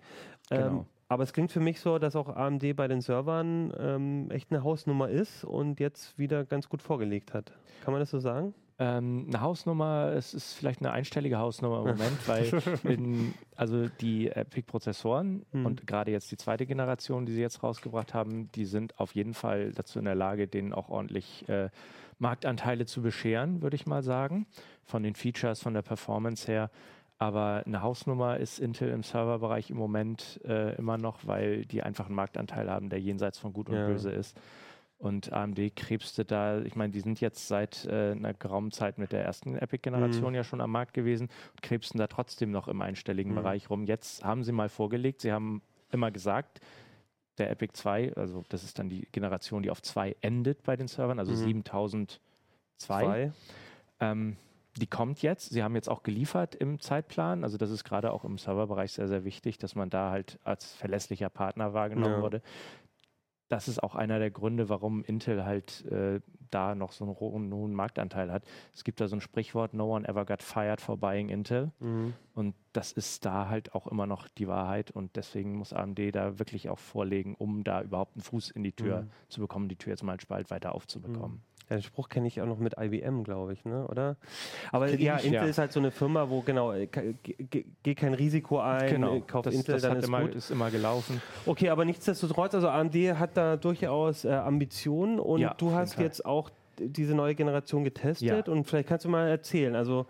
Ähm, Genau. aber es klingt für mich so, dass auch AMD bei den Servern ähm, echt eine Hausnummer ist und jetzt wieder ganz gut vorgelegt hat. Kann man das so sagen? Ähm, eine Hausnummer, es ist vielleicht eine einstellige Hausnummer im Moment, weil in, also die Epic-Prozessoren Mhm. und gerade jetzt die zweite Generation, die sie jetzt rausgebracht haben, die sind auf jeden Fall dazu in der Lage, denen auch ordentlich äh, Marktanteile zu bescheren, würde ich mal sagen, von den Features, von der Performance her. Aber eine Hausnummer ist Intel im Serverbereich im Moment äh, immer noch, weil die einfach einen Marktanteil haben, der jenseits von Gut und Ja. Böse ist. Und AMD krebste da, ich meine, die sind jetzt seit äh, einer geraumen Zeit mit der ersten Epic-Generation Mhm. ja schon am Markt gewesen und krebsten da trotzdem noch im einstelligen Mhm. Bereich rum. Jetzt haben sie mal vorgelegt, sie haben immer gesagt, der Epic 2, also das ist dann die Generation, die auf 2 endet bei den Servern, also Mhm. 7002. Zwei. Ähm, die kommt jetzt. Sie haben jetzt auch geliefert im Zeitplan. Also das ist gerade auch im Serverbereich sehr, sehr wichtig, dass man da halt als verlässlicher Partner wahrgenommen Ja. wurde. Das ist auch einer der Gründe, warum Intel halt äh, da noch so einen hohen, hohen Marktanteil hat. Es gibt da so ein Sprichwort, no one ever got fired for buying Intel. Mhm. Und das ist da halt auch immer noch die Wahrheit. Und deswegen muss AMD da wirklich auch vorlegen, um da überhaupt einen Fuß in die Tür Mhm. zu bekommen, die Tür jetzt mal einen Spalt weiter aufzubekommen. Ja, den Spruch kenne ich auch noch mit IBM, glaube ich, ne? oder? Aber Kenn ja, ich, Intel ja. ist halt so eine Firma, wo genau, äh, geh kein Risiko ein, äh, kauf das, Intel, das dann ist immer, gut. ist immer gelaufen. Okay, aber nichtsdestotrotz, also AMD hat da durchaus äh, Ambitionen und Ja, du hast jetzt auch diese neue Generation getestet und vielleicht kannst du mal erzählen, also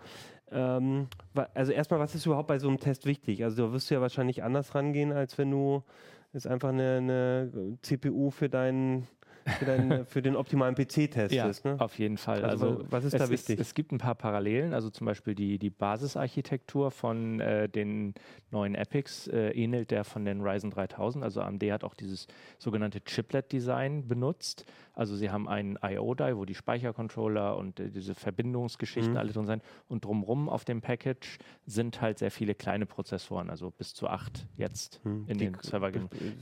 ähm, also erstmal, was ist überhaupt bei so einem Test wichtig? Also da wirst du ja wahrscheinlich anders rangehen, als wenn du jetzt einfach eine, eine CPU für deinen für, deinen, für den optimalen PC testest. ne? auf jeden Fall. Also, Also, was ist da wichtig? es gibt ein paar Parallelen, also zum Beispiel die, die Basisarchitektur von äh, den neuen Epics äh, ähnelt der von den Ryzen 3000. Also AMD hat auch dieses sogenannte Chiplet-Design benutzt. Also sie haben einen I.O.-Die, wo die Speichercontroller und äh, diese Verbindungsgeschichten Mhm. alle drin sind. Und drumrum auf dem Package sind halt sehr viele kleine Prozessoren, also bis zu acht jetzt Hm. in Die den Server. äh,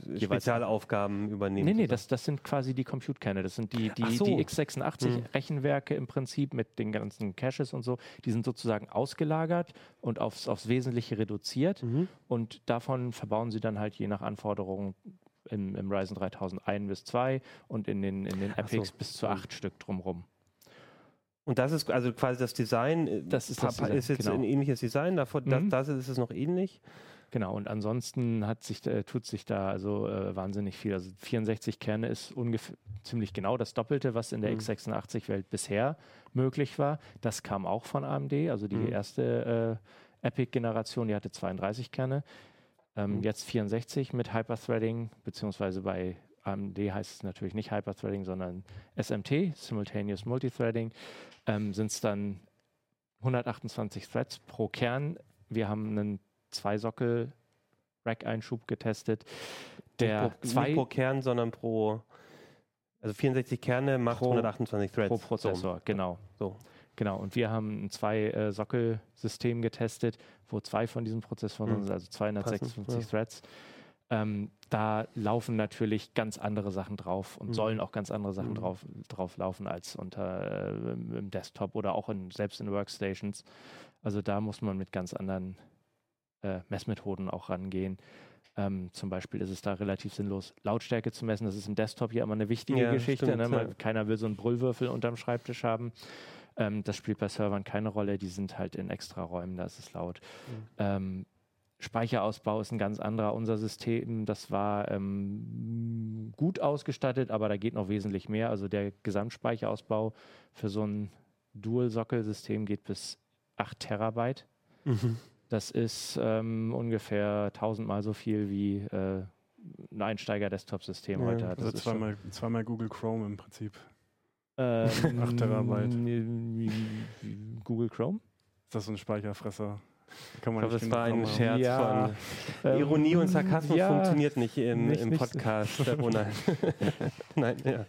jeweils- Spezialaufgaben übernehmen. Nee, nee, das, das sind quasi die Compute-Kerne. Das sind die, die, so. die x86 Hm. Rechenwerke im Prinzip mit den ganzen Caches und so. Die sind sozusagen ausgelagert und aufs, aufs Wesentliche reduziert. Mhm. Und davon verbauen sie dann halt je nach Anforderungen im, im Ryzen 3000 ein bis zwei und in den, in den Ach so. Epics bis zu Hm. acht Stück drumrum. Und das ist also quasi das Design. äh, Das ist das Design, ist jetzt genau. ein ähnliches Design. Davor, das, Mhm. das ist es noch ähnlich. Genau, und ansonsten hat sich, äh, tut sich da also äh, wahnsinnig viel. Also 64 Kerne ist ungefähr ziemlich genau das Doppelte, was in der Mhm. x86-Welt bisher möglich war. Das kam auch von AMD, also die Mhm. erste äh, Epic-Generation, die hatte 32 Kerne. Ähm, Mhm. Jetzt 64 mit Hyperthreading, beziehungsweise bei AMD heißt es natürlich nicht Hyperthreading, sondern SMT, Simultaneous Multithreading, ähm, sind es dann 128 Threads pro Kern. Wir haben einen zwei-Sockel Rack-Einschub getestet, der nicht, pro, zwei nicht pro Kern, sondern pro. Also 64 Kerne macht Pro- 128 Threads. pro Prozessor, genau. So. Genau, und wir haben ein Zwei-Sockel-System getestet, wo zwei von diesen Prozessoren Mhm. sind, also 256 Passend. Threads. Ähm, da laufen natürlich ganz andere Sachen drauf und Mhm. sollen auch ganz andere Sachen Mhm. drauf, drauf laufen als unter äh, im Desktop oder auch in, selbst in Workstations. Also da muss man mit ganz anderen äh, Messmethoden auch rangehen. Ähm, zum Beispiel ist es da relativ sinnlos, Lautstärke zu messen. Das ist im Desktop hier immer eine wichtige Ja, Geschichte. stimmt, ne? ja. Weil Keiner will so einen Brüllwürfel unterm Schreibtisch haben. Ähm, das spielt bei Servern keine Rolle. Die sind halt in extra Räumen, da ist es laut. Mhm. Ähm, Speicherausbau ist ein ganz anderer. Unser System, das war ähm, gut ausgestattet, aber da geht noch wesentlich mehr. Also der Gesamtspeicherausbau für so ein Dual-Sockel-System geht bis 8 Terabyte. Mhm. Das ist ähm, ungefähr tausendmal so viel wie äh, ein Einsteiger-Desktop-System Ja, heute hat. Also Das schon- zweimal, zweimal Google Chrome im Prinzip. Ähm, Acht Terabyte. Google Chrome? Ist das so ein Speicherfresser? Kann Ich man glaube, nicht das war ein genug haben. Scherz Ja, von Ähm, Ironie und Sarkasmus ja, funktioniert nicht im, nicht- im nicht- Podcast. Oh nein. nein, ja.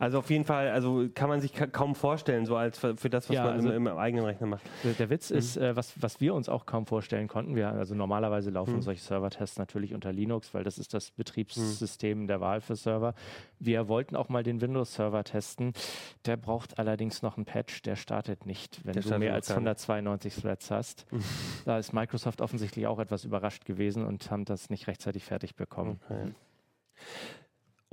Also auf jeden Fall, also kann man sich ka kaum vorstellen, so als für, für das, was Ja, man also- im, im eigenen Rechner macht. Der, Witz Mhm. ist, äh, was, was wir uns auch kaum vorstellen konnten. Wir, also normalerweise laufen Mhm. solche Servertests natürlich unter Linux, weil das ist das Betriebssystem der Wahl für Server. Wir wollten auch mal den Windows-Server testen. Der braucht allerdings noch einen Patch, der startet nicht, wenn Der du mehr als gar nicht. 192 Threads hast. Mhm. Da ist Microsoft offensichtlich auch etwas überrascht gewesen und haben das nicht rechtzeitig fertig bekommen. Okay.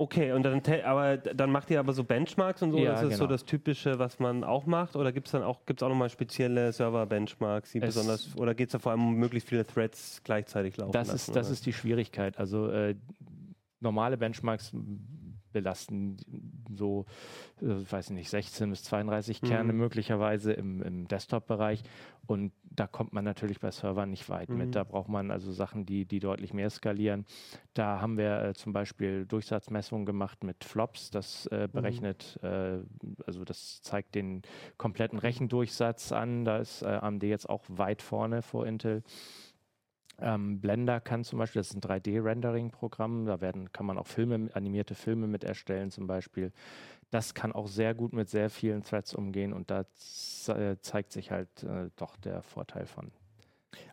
Okay, und dann, aber dann macht ihr aber so Benchmarks und so. Ja, das ist so genau. das Typische, was man auch macht. Oder gibt es dann auch, gibt's auch nochmal spezielle Server-Benchmarks, die Es- besonders, oder geht es da vor allem um möglichst viele Threads gleichzeitig laufen Das, lassen? ist, das oder? ist die Schwierigkeit. Also äh, normale Benchmarks belasten so, äh, weiß ich nicht, 16 bis 32 Kerne Mhm. möglicherweise im, im Desktop-Bereich. Und da kommt man natürlich bei Servern nicht weit Mhm. mit. Da braucht man also Sachen, die, die deutlich mehr skalieren. Da haben wir äh, zum Beispiel Durchsatzmessungen gemacht mit Flops. Das Mhm. äh, berechnet, äh, also das zeigt den kompletten Rechendurchsatz an. Da ist äh, AMD jetzt auch weit vorne vor Intel. Ähm, Blender kann zum Beispiel, das ist ein 3D-Rendering-Programm, da werden, kann man auch Filme, animierte Filme mit erstellen zum Beispiel. Das kann auch sehr gut mit sehr vielen Threads umgehen und da äh, zeigt sich halt äh, doch der Vorteil von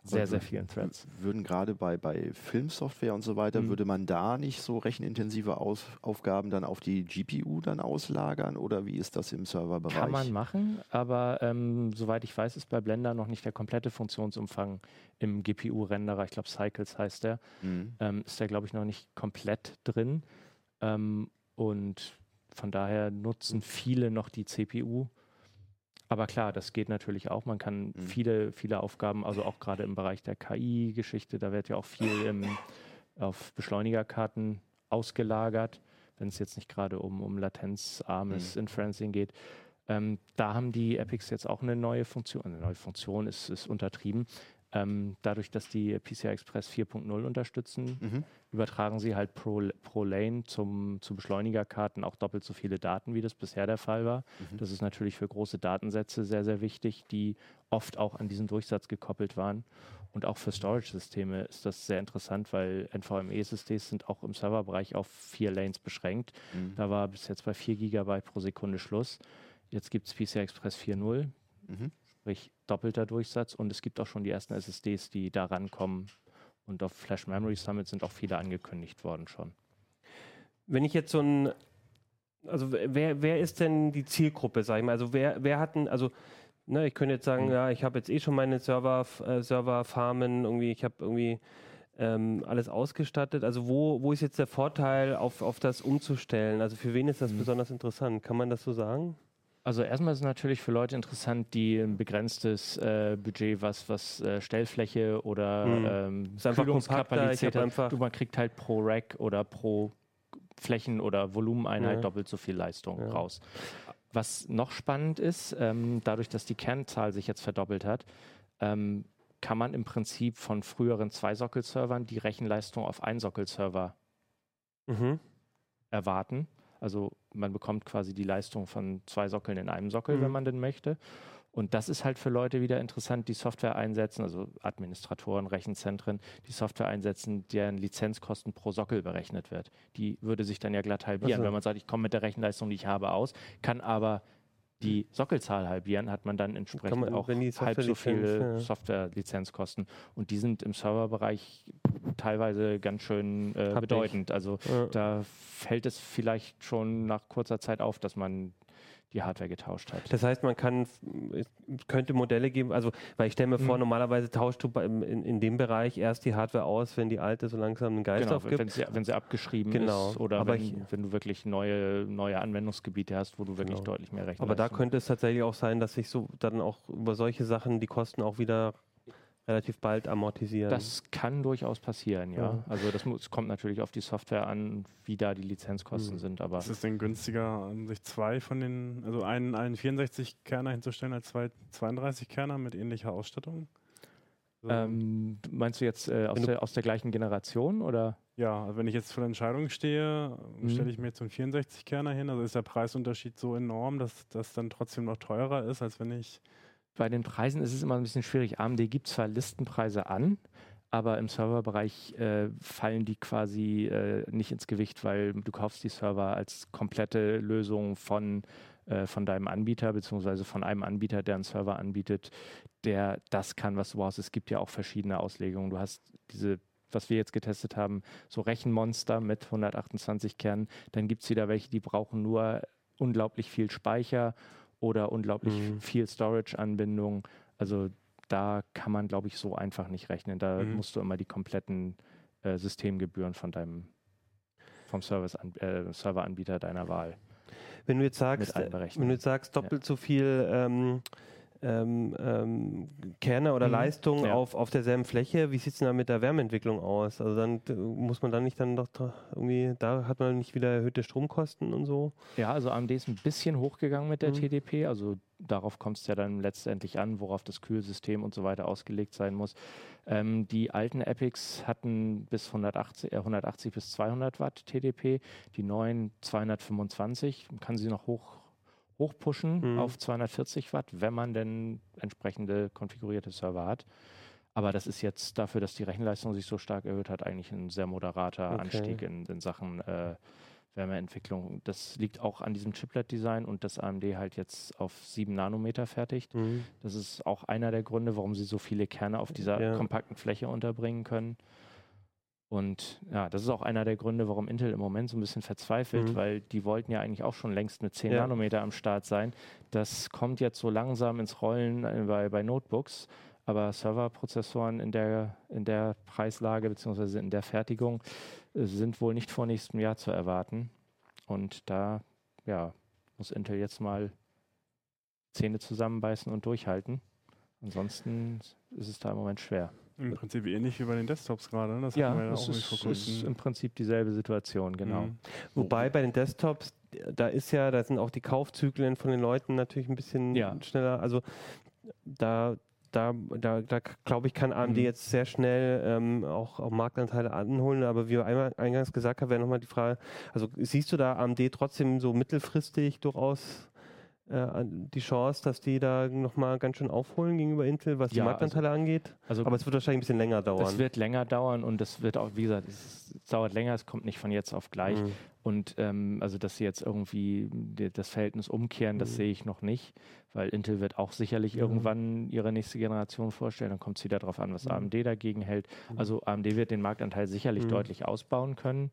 sehr, Aber sehr vielen Threads. Würden gerade bei, bei Filmsoftware und so weiter, Mhm. würde man da nicht so rechenintensive Aus Aufgaben dann auf die GPU dann auslagern oder wie ist das im Serverbereich? Kann man machen, aber ähm, soweit ich weiß, ist bei Blender noch nicht der komplette Funktionsumfang im GPU-Renderer, ich glaube Cycles heißt der, Mhm. ähm, ist der, glaube ich, noch nicht komplett drin. Ähm, und von daher nutzen viele noch die CPU. Aber klar, das geht natürlich auch. Man kann Mhm. viele, viele Aufgaben, also auch gerade im Bereich der KI-Geschichte, da wird ja auch viel im, auf Beschleunigerkarten ausgelagert, wenn es jetzt nicht gerade um, um latenzarmes Inferencing geht. Ähm, da haben die Epics jetzt auch eine neue Funktion, eine neue Funktion ist, ist untertrieben. Ähm, dadurch, dass die PCI Express 4.0 unterstützen, Mhm. übertragen sie halt pro, pro Lane zum, zu Beschleunigerkarten auch doppelt so viele Daten, wie das bisher der Fall war. Mhm. Das ist natürlich für große Datensätze sehr, sehr wichtig, die oft auch an diesen Durchsatz gekoppelt waren. Und auch für Storage-Systeme ist das sehr interessant, weil NVMe-SSDs sind auch im Serverbereich auf vier Lanes beschränkt. Mhm. Da war bis jetzt bei 4 GB pro Sekunde Schluss. Jetzt gibt es PCI Express 4.0, Mhm. sprich doppelter Durchsatz. Und es gibt auch schon die ersten SSDs, die da rankommen. Und auf Flash Memory Summit sind auch viele angekündigt worden schon. Wenn ich jetzt so ein, also wer, wer ist denn die Zielgruppe, sag ich mal? Also wer, wer hat ein, also ne, ich könnte jetzt sagen, Mhm. ja, ich habe jetzt eh schon meine Server, äh, Serverfarmen, irgendwie, ich habe irgendwie ähm, alles ausgestattet. Also wo, wo ist jetzt der Vorteil, auf, auf das umzustellen? Also für wen ist das Mhm. besonders interessant? Kann man das so sagen? Also erstmal ist es natürlich für Leute interessant, die ein begrenztes äh, Budget, was, was äh, Stellfläche oder Hm. ähm, Ist einfach Kühlungskapazität einfach- Du, man kriegt halt pro Rack oder pro Flächen- oder Volumeneinheit Ja. doppelt so viel Leistung Ja. raus. Was noch spannend ist, ähm, dadurch, dass die Kernzahl sich jetzt verdoppelt hat, ähm, kann man im Prinzip von früheren zwei Sockelservern die Rechenleistung auf einen Sockelserver Mhm. erwarten. Also man bekommt quasi die Leistung von zwei Sockeln in einem Sockel, Mhm. wenn man denn möchte. Und das ist halt für Leute wieder interessant, die Software einsetzen, also Administratoren, Rechenzentren, die Software einsetzen, deren Lizenzkosten pro Sockel berechnet wird. Die würde sich dann ja glatt halbieren, Ach so. wenn man sagt, ich komme mit der Rechenleistung, die ich habe, aus, kann aber die Sockelzahl halbieren, hat man dann entsprechend man- auch halb so viele ja. Software-Lizenzkosten. Und die sind im Serverbereich teilweise ganz schön äh, bedeutend. Also Ja. da fällt es vielleicht schon nach kurzer Zeit auf, dass man die Hardware getauscht hat. Das heißt, man kann, es könnte Modelle geben, also, weil ich stelle mir vor, Mhm. normalerweise tauscht du in, in dem Bereich erst die Hardware aus, wenn die alte so langsam einen Geist Genau, aufgibt. wenn sie, wenn sie abgeschrieben Genau. ist oder Aber wenn, ich- wenn du wirklich neue, neue Anwendungsgebiete hast, wo du wirklich Genau. deutlich mehr rechnen Aber da könnte es tatsächlich auch sein, dass sich so dann auch über solche Sachen die Kosten auch wieder relativ bald amortisieren. Das kann durchaus passieren, ja. Ja. Also das muss, kommt natürlich auf die Software an, wie da die Lizenzkosten Mhm. sind, aber Ist es denn günstiger, um sich zwei von den, also einen, einen 64-Kerner hinzustellen als zwei 32-Kerner mit ähnlicher Ausstattung? So, ähm, meinst du jetzt äh, aus, der, aus der gleichen Generation oder? ja, also wenn ich jetzt vor der Entscheidung stehe, Mhm. stelle ich mir jetzt so einen 64-Kerner hin, also ist der Preisunterschied so enorm, dass das dann trotzdem noch teurer ist, als wenn ich Bei den Preisen ist es immer ein bisschen schwierig. AMD gibt zwar Listenpreise an, aber im Serverbereich äh, fallen die quasi äh, nicht ins Gewicht, weil du kaufst die Server als komplette Lösung von, äh, von deinem Anbieter, beziehungsweise von einem Anbieter, der einen Server anbietet, der das kann, was du brauchst. Es gibt ja auch verschiedene Auslegungen. Du hast diese was wir jetzt getestet haben, so Rechenmonster mit 128 Kernen. Dann gibt es wieder welche, die brauchen nur unglaublich viel Speicher oder unglaublich Mhm. viel Storage-Anbindung. Also da kann man, glaube ich, so einfach nicht rechnen. Da Mhm. musst du immer die kompletten äh, Systemgebühren von deinem vom Service äh, Serveranbieter deiner Wahl wenn du jetzt sagst, einberechnen. wenn du jetzt sagst, doppelt so viel ähm, ähm, ähm, Kerne oder Mhm. Leistung Ja. auf, auf derselben Fläche, wie sieht es denn da mit der Wärmeentwicklung aus? Also dann äh, muss man dann nicht dann doch irgendwie, da hat man nicht wieder erhöhte Stromkosten und so. Ja, also AMD ist ein bisschen hochgegangen mit der Mhm. TDP. Also darauf kommt es ja dann letztendlich an, worauf das Kühlsystem und so weiter ausgelegt sein muss. Ähm, die alten Epics hatten bis 180, äh, 180 bis 200 Watt TDP, die neuen 225. Man kann sie noch hoch hochpushen Mhm. auf 240 Watt, wenn man denn entsprechende konfigurierte Server hat. Aber das ist jetzt dafür, dass die Rechenleistung sich so stark erhöht hat, eigentlich ein sehr moderater Okay. Anstieg in, in Sachen äh, Wärmeentwicklung. Das liegt auch an diesem Chiplet-Design und dass AMD halt jetzt auf 7 Nanometer fertigt. Das ist auch einer der Gründe, warum sie so viele Kerne auf dieser Ja. kompakten Fläche unterbringen können. Und ja, das ist auch einer der Gründe, warum Intel im Moment so ein bisschen verzweifelt, Mhm. weil die wollten ja eigentlich auch schon längst mit 10 Ja. Nanometer am Start sein. Das kommt jetzt so langsam ins Rollen äh, bei, bei Notebooks, aber Serverprozessoren in der, in der Preislage bzw. in der Fertigung äh, sind wohl nicht vor nächstem Jahr zu erwarten. Und da ja, muss Intel jetzt mal Zähne zusammenbeißen und durchhalten. Ansonsten ist es da im Moment schwer. Im Prinzip ähnlich wie bei den Desktops gerade. ne? Das Ja, wir nicht vor ist, ist im Prinzip dieselbe Situation, genau. Mhm. Wobei bei den Desktops, da ist ja, da sind auch die Kaufzyklen von den Leuten natürlich ein bisschen Ja. schneller. Also da, da, da, da glaube ich, kann AMD Mhm. jetzt sehr schnell ähm, auch, auch Marktanteile anholen. Aber wie wir einmal eingangs gesagt haben, wäre nochmal die Frage, also siehst du da AMD trotzdem so mittelfristig durchaus die Chance, dass die da nochmal ganz schön aufholen gegenüber Intel, was die Ja, Marktanteile angeht? Also Aber es wird wahrscheinlich ein bisschen länger dauern. das wird länger dauern und das wird auch, wie gesagt, es, es dauert länger, es kommt nicht von jetzt auf gleich. Mhm. Und ähm, also, dass sie jetzt irgendwie die, das Verhältnis umkehren, das Mhm. sehe ich noch nicht, weil Intel wird auch sicherlich Mhm. irgendwann ihre nächste Generation vorstellen. Dann kommt es wieder darauf an, was Mhm. AMD dagegen hält. Mhm. Also AMD wird den Marktanteil sicherlich Mhm. deutlich ausbauen können.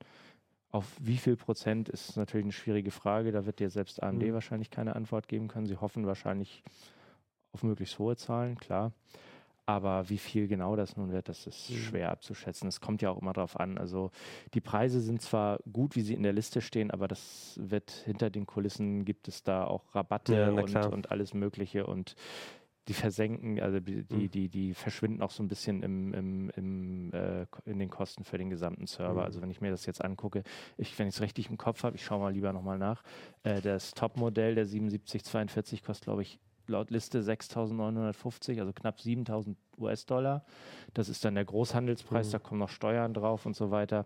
Auf wie viel Prozent ist natürlich eine schwierige Frage. Da wird dir selbst AMD Mhm. wahrscheinlich keine Antwort geben können. Sie hoffen wahrscheinlich auf möglichst hohe Zahlen, klar. Aber wie viel genau das nun wird, das ist Mhm. schwer abzuschätzen. Es kommt ja auch immer darauf an. Also die Preise sind zwar gut, wie sie in der Liste stehen, aber das wird hinter den Kulissen gibt es da auch Rabatte Ja, und, und alles Mögliche und die versenken, also die, die, Mhm. die, die verschwinden auch so ein bisschen im, im, im, äh, in den Kosten für den gesamten Server. Mhm. Also wenn ich mir das jetzt angucke, ich, wenn ich es richtig im Kopf habe, ich schaue mal lieber nochmal nach, äh, das Top-Modell der 7742 kostet, glaube ich, laut Liste 6.950, also knapp 7.000 US-Dollar. Das ist dann der Großhandelspreis, Mhm. da kommen noch Steuern drauf und so weiter.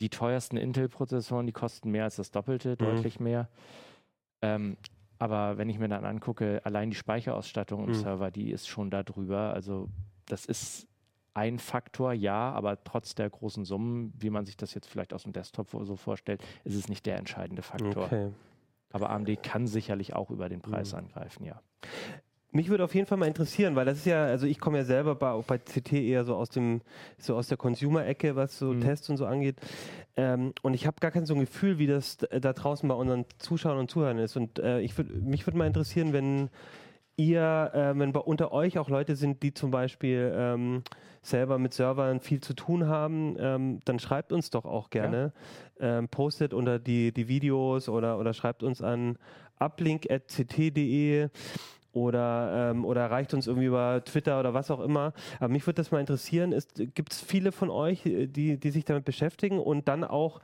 Die teuersten Intel-Prozessoren, die kosten mehr als das Doppelte, Mhm. deutlich mehr. Ähm, aber wenn ich mir dann angucke, allein die Speicherausstattung im Mhm. Server, die ist schon da drüber. Also das ist ein Faktor, ja, aber trotz der großen Summen, wie man sich das jetzt vielleicht aus dem Desktop so vorstellt, ist es nicht der entscheidende Faktor. Okay. Aber AMD kann sicherlich auch über den Preis Mhm. angreifen, ja. Mich würde auf jeden Fall mal interessieren, weil das ist ja, also ich komme ja selber bei, auch bei CT eher so aus dem, so aus der Consumer-Ecke, was so Mhm. Tests und so angeht. Ähm, und ich habe gar kein so ein Gefühl, wie das d- da draußen bei unseren Zuschauern und Zuhörern ist. Und äh, ich würd, mich würde mal interessieren, wenn ihr, äh, wenn bei unter euch auch Leute sind, die zum Beispiel ähm, selber mit Servern viel zu tun haben, ähm, dann schreibt uns doch auch gerne. Ähm, postet unter die, die Videos oder, oder schreibt uns an uplink.ct.de oder, ähm, oder erreicht uns irgendwie über Twitter oder was auch immer. Aber mich würde das mal interessieren, gibt es viele von euch, äh, die, die sich damit beschäftigen und dann auch,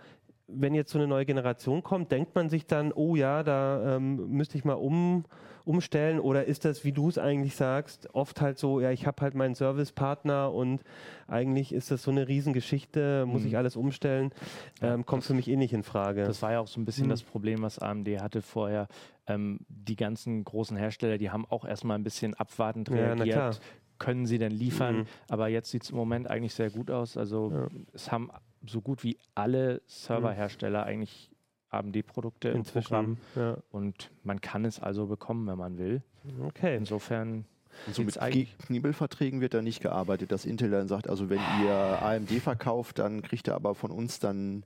wenn jetzt so eine neue Generation kommt, denkt man sich dann, oh ja, da ähm, müsste ich mal um, umstellen oder ist das, wie du es eigentlich sagst, oft halt so, ja, ich habe halt meinen Servicepartner und eigentlich ist das so eine Riesengeschichte, muss Mhm. ich alles umstellen, Ja, ähm, kommt für mich eh nicht in Frage. Das war ja auch so ein bisschen Mhm. das Problem, was AMD hatte vorher. Ähm, die ganzen großen Hersteller, die haben auch erstmal ein bisschen abwartend Ja, reagiert. Können sie denn liefern? Mhm. Aber jetzt sieht es im Moment eigentlich sehr gut aus. Also Ja. es haben so gut wie alle Serverhersteller eigentlich AMD-Produkte im Programm. Inzwischen. Ja. Und man kann es also bekommen, wenn man will. Okay. Insofern Und so mit Knebelverträgen wird da nicht gearbeitet, dass Intel dann sagt, also wenn ihr AMD verkauft, dann kriegt ihr aber von uns dann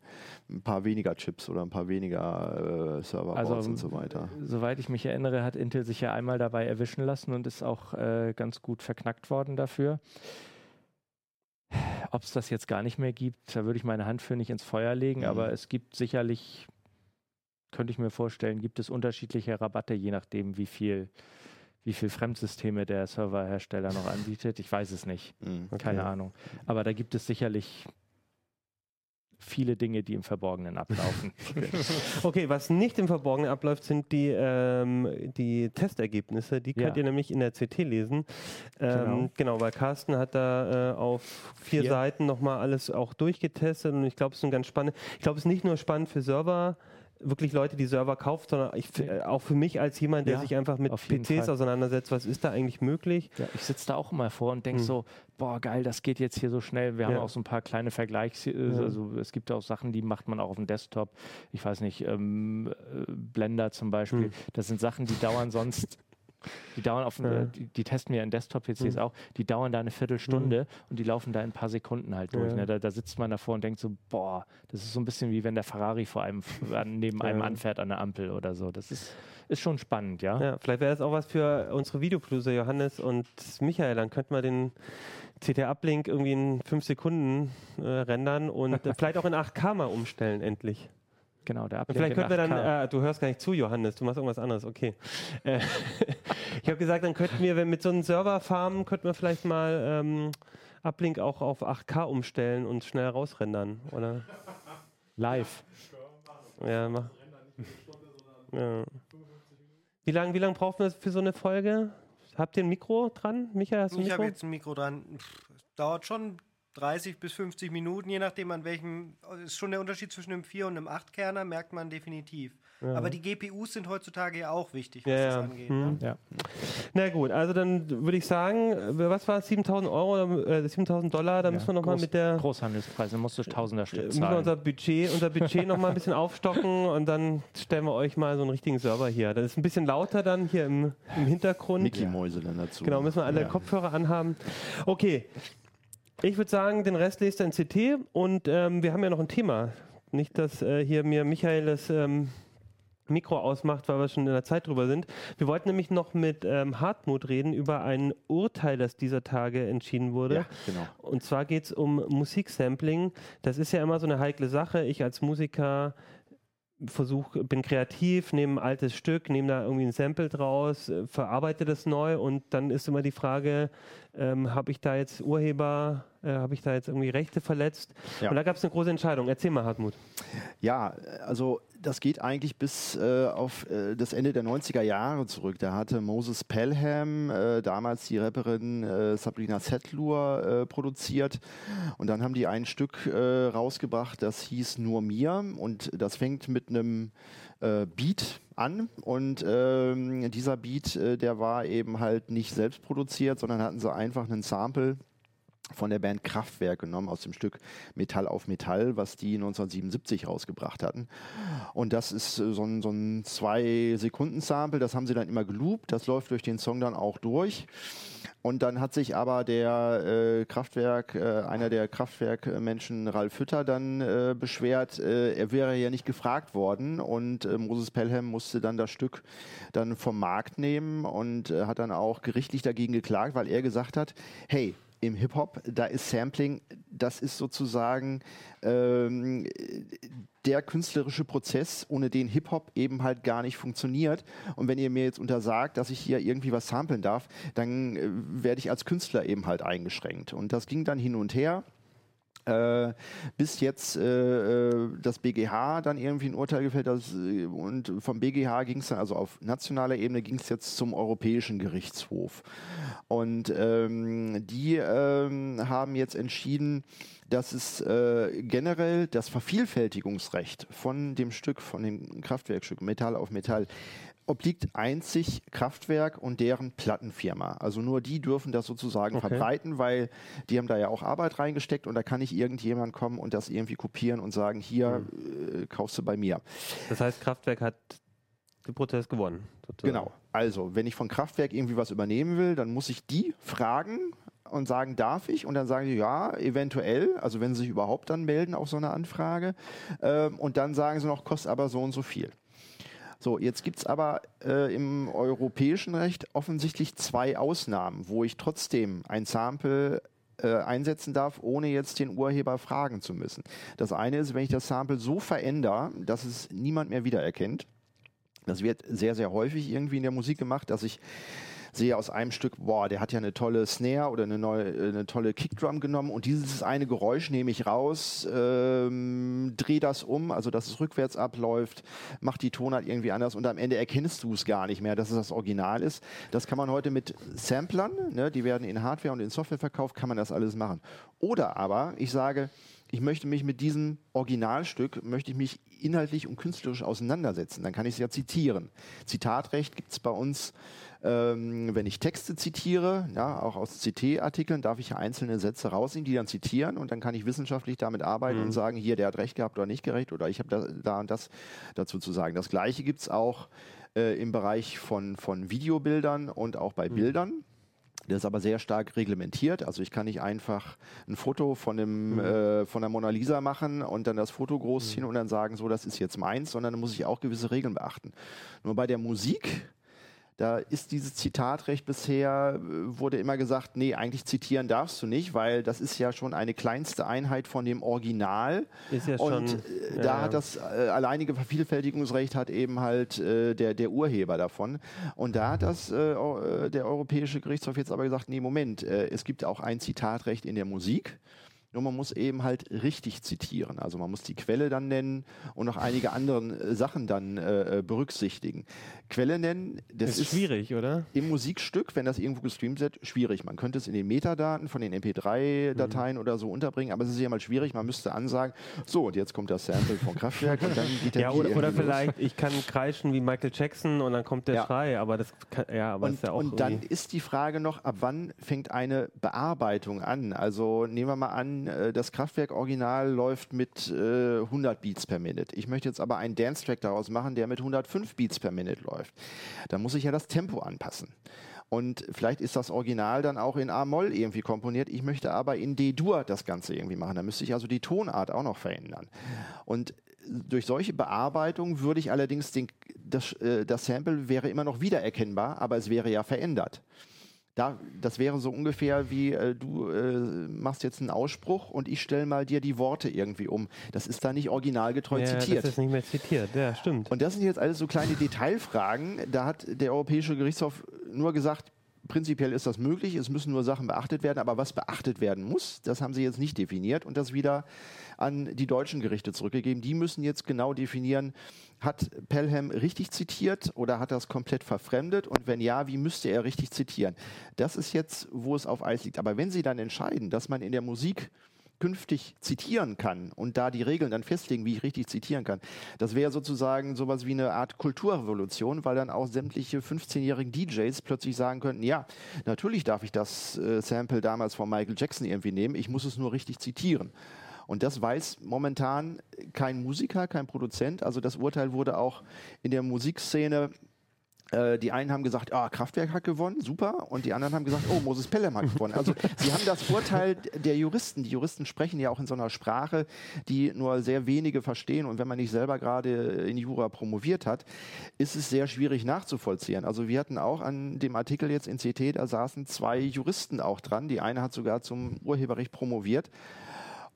ein paar weniger Chips oder ein paar weniger äh, Serverboards Also, und so weiter. Soweit ich mich erinnere, hat Intel sich ja einmal dabei erwischen lassen und ist auch äh, ganz gut verknackt worden dafür. Ob es das jetzt gar nicht mehr gibt, da würde ich meine Hand für nicht ins Feuer legen, Mhm. aber es gibt sicherlich, könnte ich mir vorstellen, gibt es unterschiedliche Rabatte, je nachdem, wie viel, wie viel Fremdsysteme der Serverhersteller noch anbietet. Ich weiß es nicht, Mhm. keine Okay. Ahnung. Aber da gibt es sicherlich viele Dinge, die im Verborgenen ablaufen. Okay, was nicht im Verborgenen abläuft, sind die, ähm, die Testergebnisse. Die könnt Ja. ihr nämlich in der CT lesen. Ähm, Genau. genau. weil Carsten hat da äh, auf vier, Vier. Seiten nochmal alles auch durchgetestet und ich glaube, es ist ein ganz spannend. Ich glaube, es ist nicht nur spannend für Server, wirklich Leute, die Server kauft, sondern ich, äh, auch für mich als jemand, der Ja, sich einfach mit PCs Fall. auseinandersetzt, was ist da eigentlich möglich? Ja, ich sitze da auch immer vor und denke Hm. so, boah, geil, das geht jetzt hier so schnell. Wir haben Ja. auch so ein paar kleine Vergleichs, äh, also es gibt auch Sachen, die macht man auch auf dem Desktop. Ich weiß nicht, ähm, äh, Blender zum Beispiel. Hm. Das sind Sachen, die dauern sonst, die dauern auf, Ja. die, die testen wir in Desktop-PCs Hm. auch, die dauern da eine Viertelstunde und die laufen da in ein paar Sekunden halt durch. Ja. Ne? Da, da sitzt man davor und denkt so, boah, das ist so ein bisschen wie wenn der Ferrari vor einem, neben einem anfährt an der Ampel oder so. Das ist, ist schon spannend, ja. Ja, vielleicht wäre das auch was für unsere Videoproducer Johannes und Michael. Dann könnten wir den CT-Uplink irgendwie in fünf Sekunden äh, rendern und vielleicht auch in 8K mal umstellen, endlich. Genau, der vielleicht könnten wir dann, 8K. äh, du hörst gar nicht zu, Johannes, du machst irgendwas anderes, okay. Äh, ich habe gesagt, dann könnten wir, wenn mit so einem Serverfarmen, könnten wir vielleicht mal ähm, Uplink auch auf 8K umstellen und schnell rausrendern, oder? live. Ja, mach. Ja. Wie lange wie lang brauchen wir für so eine Folge? Habt ihr ein Mikro dran? Michael, hast du ein Ich Mikro? habe jetzt ein Mikro dran. Pff, dauert schon 30 bis 50 Minuten, je nachdem an welchem. Ist schon der Unterschied zwischen einem 4 und einem 8-Kerner, merkt man definitiv. Aber die GPUs sind heutzutage ja auch wichtig, was Ja, das ja. angeht. Hm. Ne? Ja. Na gut, also dann würde ich sagen, äh, was war es, 7000 Euro, oder, äh, 7000 Dollar, da müssen wir nochmal mit der, Großhandelspreise musst du Tausender äh, Stück müssen wir zahlen. unser Budget, unser Budget nochmal ein bisschen aufstocken und dann stellen wir euch mal so einen richtigen Server hier. Das ist ein bisschen lauter dann hier im, im Hintergrund. Mickey-Mäuse dann dazu. Genau, müssen wir alle Ja. Kopfhörer anhaben. Okay, ich würde sagen, den Rest lest ihr in CT und ähm, wir haben ja noch ein Thema. Nicht, dass äh, hier mir Michael das ähm, Mikro ausmacht, weil wir schon in der Zeit drüber sind. Wir wollten nämlich noch mit ähm, Hartmut reden über ein Urteil, das dieser Tage entschieden wurde. Ja, genau. Und zwar geht es um Musiksampling. Das ist ja immer so eine heikle Sache. Ich als Musiker versuche, bin kreativ, nehme ein altes Stück, nehme da irgendwie ein Sample draus, äh, verarbeite das neu und dann ist immer die Frage, ähm, habe ich da jetzt Urheber, äh, habe ich da jetzt irgendwie Rechte verletzt? Ja. Und da gab es eine große Entscheidung. Erzähl mal, Hartmut. Ja, also das geht eigentlich bis äh, auf äh, das Ende der 90er Jahre zurück. Da hatte Moses Pelham, äh, damals die Rapperin äh, Sabrina Setlur, äh, produziert. Und dann haben die ein Stück äh, rausgebracht, das hieß Nur mir. Und das fängt mit einem Beat an. Und ähm, dieser Beat, der war eben halt nicht selbst produziert, sondern hatten sie einfach einen Sample von der Band Kraftwerk genommen, aus dem Stück Metall auf Metall, was die 1977 rausgebracht hatten. Und das ist äh, so ein, so ein Zwei-Sekunden-Sample, das haben sie dann immer geloopt, das läuft durch den Song dann auch durch. Und dann hat sich aber der äh, Kraftwerk, äh, einer der Kraftwerkmenschen, Ralf Hütter, dann äh, beschwert, äh, er wäre ja nicht gefragt worden und äh, Moses Pelham musste dann das Stück dann vom Markt nehmen und hat dann auch gerichtlich dagegen geklagt, weil er gesagt hat, hey, im Hip-Hop, da ist Sampling, das ist sozusagen ähm, der künstlerische Prozess, ohne den Hip-Hop eben halt gar nicht funktioniert. Und wenn ihr mir jetzt untersagt, dass ich hier irgendwie was samplen darf, dann äh, werde ich als Künstler eben halt eingeschränkt. Und das ging dann hin und her. Äh, bis jetzt äh, äh das BGH dann irgendwie ein Urteil gefällt hat äh, und vom BGH ging es dann, also auf nationaler Ebene ging es jetzt zum Europäischen Gerichtshof. Und ähm, die ähm, haben jetzt entschieden, dass es äh, generell das Vervielfältigungsrecht von dem Stück, von dem Kraftwerkstück Metall auf Metall obliegt einzig Kraftwerk und deren Plattenfirma. Also nur die dürfen das sozusagen okay. verbreiten, weil die haben da ja auch Arbeit reingesteckt und da kann nicht irgendjemand kommen und das irgendwie kopieren und sagen, hier mhm. äh, kaufst du bei mir. Das heißt, Kraftwerk hat den Prozess gewonnen. Sozusagen. Genau. Also, wenn ich von Kraftwerk irgendwie was übernehmen will, dann muss ich die fragen, und sagen, darf ich? Und dann sagen die, ja, eventuell, also wenn sie sich überhaupt dann melden auf so eine Anfrage. Ähm, und dann sagen sie noch, kostet aber so und so viel. So, jetzt gibt es aber äh, im europäischen Recht offensichtlich zwei Ausnahmen, wo ich trotzdem ein Sample äh, einsetzen darf, ohne jetzt den Urheber fragen zu müssen. Das eine ist, wenn ich das Sample so verändere, dass es niemand mehr wiedererkennt. Das wird sehr, sehr häufig irgendwie in der Musik gemacht, dass ich sehe aus einem Stück, boah, der hat ja eine tolle Snare oder eine, neue, eine tolle Kickdrum genommen und dieses eine Geräusch nehme ich raus, ähm, drehe das um, also dass es rückwärts abläuft, macht die Tonart irgendwie anders und am Ende erkennst du es gar nicht mehr, dass es das Original ist. Das kann man heute mit Samplern, ne, die werden in Hardware und in Software verkauft, kann man das alles machen. Oder aber ich sage, ich möchte mich mit diesem Originalstück, möchte ich mich inhaltlich und künstlerisch auseinandersetzen. Dann kann ich es ja zitieren. Zitatrecht gibt es bei uns ähm, wenn ich Texte zitiere, ja, auch aus CT-Artikeln, darf ich einzelne Sätze rausnehmen, die dann zitieren und dann kann ich wissenschaftlich damit arbeiten mhm. und sagen, hier, der hat recht gehabt oder nicht gerecht oder ich habe da, da, und das dazu zu sagen. Das gleiche gibt es auch äh, im Bereich von, von Videobildern und auch bei mhm. Bildern. Das ist aber sehr stark reglementiert. Also ich kann nicht einfach ein Foto von, dem, mhm. äh, von der Mona Lisa machen und dann das Foto großziehen mhm. und dann sagen, so, das ist jetzt meins, sondern da muss ich auch gewisse Regeln beachten. Nur bei der Musik da ist dieses Zitatrecht bisher, äh, wurde immer gesagt, nee, eigentlich zitieren darfst du nicht, weil das ist ja schon eine kleinste Einheit von dem Original. Ist ja und schon, äh, da ja. hat das äh, alleinige Vervielfältigungsrecht hat eben halt äh, der, der Urheber davon. Und da hat das äh, äh, der Europäische Gerichtshof jetzt aber gesagt, nee, Moment, es gibt auch ein Zitatrecht in der Musik. Nur man muss eben halt richtig zitieren. Also man muss die Quelle dann nennen und noch einige andere äh, Sachen dann äh, äh, berücksichtigen. Quelle nennen, das ist, ist, schwierig, oder? Im Musikstück, wenn das irgendwo gestreamt wird, schwierig. Man könnte es in den Metadaten von den MP3-Dateien mhm. oder so unterbringen, aber es ist ja mal schwierig. Man müsste ansagen, so und jetzt kommt das Sample vom Kraftwerk und dann geht der Ja, oder, oder vielleicht, ich kann kreischen wie Michael Jackson und dann kommt der ja. Schrei, aber das kann, ja, aber und, ist ja auch. Und dann ist die Frage noch, ab wann fängt eine Bearbeitung an? Also nehmen wir mal an, äh, das Kraftwerk-Original läuft mit äh, 100 Beats per Minute. Ich möchte jetzt aber einen Dance-Track daraus machen, der mit 105 Beats per Minute läuft. Da muss ich ja das Tempo anpassen. Und vielleicht ist das Original dann auch in A-Moll irgendwie komponiert. Ich möchte aber in D-Dur das Ganze irgendwie machen. Da müsste ich also die Tonart auch noch verändern. Und durch solche Bearbeitung würde ich allerdings den, das, äh, das Sample wäre immer noch wiedererkennbar, aber es wäre ja verändert. Da, das wäre so ungefähr wie äh, du äh, machst jetzt einen Ausspruch und ich stelle mal dir die Worte irgendwie um. Das ist da nicht originalgetreu ja, zitiert. Das ist nicht mehr zitiert, ja, stimmt. Und das sind jetzt alles so kleine Detailfragen. Da hat der Europäische Gerichtshof nur gesagt, prinzipiell ist das möglich, es müssen nur Sachen beachtet werden, aber was beachtet werden muss, das haben sie jetzt nicht definiert und das wieder an die deutschen Gerichte zurückgegeben. Die müssen jetzt genau definieren, hat Pelham richtig zitiert oder hat er es komplett verfremdet und wenn ja, wie müsste er richtig zitieren? Das ist jetzt, wo es auf Eis liegt. Aber wenn sie dann entscheiden, dass man in der Musik künftig zitieren kann und da die Regeln dann festlegen, wie ich richtig zitieren kann, das wäre sozusagen sowas wie eine Art Kulturrevolution, weil dann auch sämtliche 15-jährigen DJs plötzlich sagen könnten, ja, natürlich darf ich das äh, Sample damals von Michael Jackson irgendwie nehmen, ich muss es nur richtig zitieren. Und das weiß momentan kein Musiker, kein Produzent. Also das Urteil wurde auch in der Musikszene äh, die einen haben gesagt, ah, Kraftwerk hat gewonnen, super. Und die anderen haben gesagt, oh, Moses Pelham hat gewonnen. Also sie haben das Urteil der Juristen. Die Juristen sprechen ja auch in so einer Sprache, die nur sehr wenige verstehen. Und wenn man nicht selber gerade in Jura promoviert hat, ist es sehr schwierig nachzuvollziehen. Also wir hatten auch an dem Artikel jetzt in CT, da saßen zwei Juristen auch dran. Die eine hat sogar zum Urheberrecht promoviert.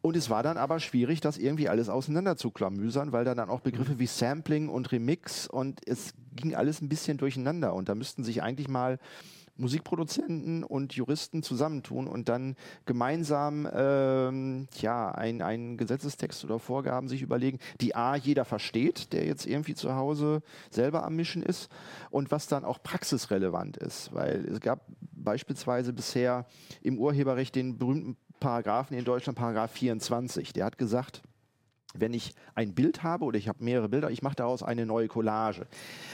Und es war dann aber schwierig, das irgendwie alles auseinander zu klamüsern, weil da dann auch Begriffe wie Sampling und Remix und es ging alles ein bisschen durcheinander. Und da müssten sich eigentlich mal Musikproduzenten und Juristen zusammentun und dann gemeinsam ähm, ja, einen Gesetzestext oder Vorgaben sich überlegen, die A, jeder versteht, der jetzt irgendwie zu Hause selber am Mischen ist und was dann auch praxisrelevant ist. Weil es gab beispielsweise bisher im Urheberrecht den berühmten Paragraphen in Deutschland, Paragraph 24. Der hat gesagt, wenn ich ein Bild habe oder ich habe mehrere Bilder, ich mache daraus eine neue Collage,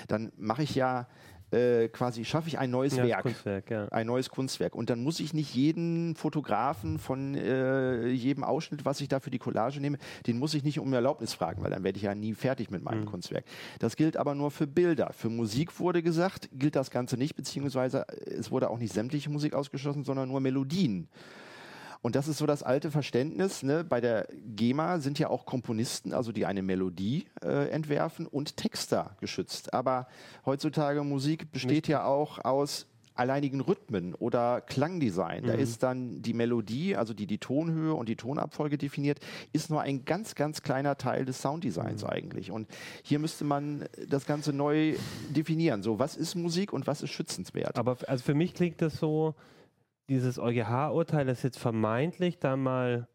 dann mache ich ja äh, quasi schaffe ich ein neues Ja, Werk, Kunstwerk, ja. ein neues Kunstwerk. Und dann muss ich nicht jeden Fotografen von äh, jedem Ausschnitt, was ich da für die Collage nehme, den muss ich nicht um Erlaubnis fragen, weil dann werde ich ja nie fertig mit meinem Mhm. Kunstwerk. Das gilt aber nur für Bilder. Für Musik wurde gesagt, gilt das Ganze nicht, beziehungsweise es wurde auch nicht sämtliche Musik ausgeschlossen, sondern nur Melodien. Und das ist so das alte Verständnis. Ne? Bei der GEMA sind ja auch Komponisten, also die eine Melodie äh, entwerfen, und Texter geschützt. Aber heutzutage Musik besteht ja auch aus alleinigen Rhythmen oder Klangdesign. Da Mhm. ist dann die Melodie, also die die Tonhöhe und die Tonabfolge definiert, ist nur ein ganz, ganz kleiner Teil des Sounddesigns Mhm. eigentlich. Und hier müsste man das Ganze neu definieren. So, was ist Musik und was ist schützenswert? Aber also für mich klingt das so, dieses EuGH-Urteil, das jetzt vermeintlich da mal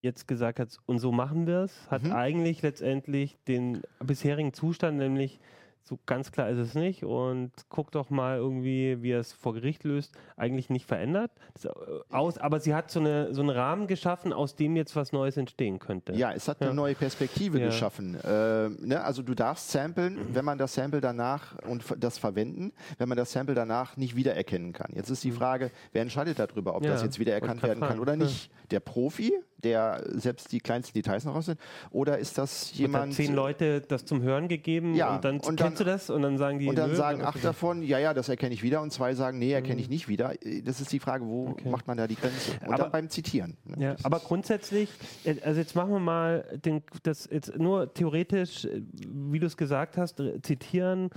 jetzt gesagt hat, und so machen wir es, hat Mhm. eigentlich letztendlich den bisherigen Zustand, nämlich so ganz klar ist es nicht und guck doch mal irgendwie, wie er es vor Gericht löst, eigentlich nicht verändert. Äh, aus, aber sie hat so, eine, so einen Rahmen geschaffen, aus dem jetzt was Neues entstehen könnte. Ja, es hat eine Ja. neue Perspektive Ja. geschaffen. Ähm, ne? Also du darfst samplen, wenn man das Sample danach und das verwenden, wenn man das Sample danach nicht wiedererkennen kann. Jetzt ist die Frage, wer entscheidet darüber, ob Mhm. Ja, das jetzt wiedererkannt werden kann oder nicht? Der Profi, der selbst die kleinsten Details noch rausnimmt, oder ist das jemand zehn Leute das zum Hören gegeben Ja, und dann und kennst dann- du das und dann sagen die und dann nö, sagen acht davon, ja, ja, das erkenne ich wieder und zwei sagen, nee, erkenne ich nicht wieder. Das ist die Frage, wo Mhm. Okay. macht man da die Grenze? Und Aber- dann beim Zitieren. ne? Ja, aber grundsätzlich, äh, also jetzt machen wir mal den, das jetzt nur theoretisch, äh, wie du es gesagt hast, re- zitieren.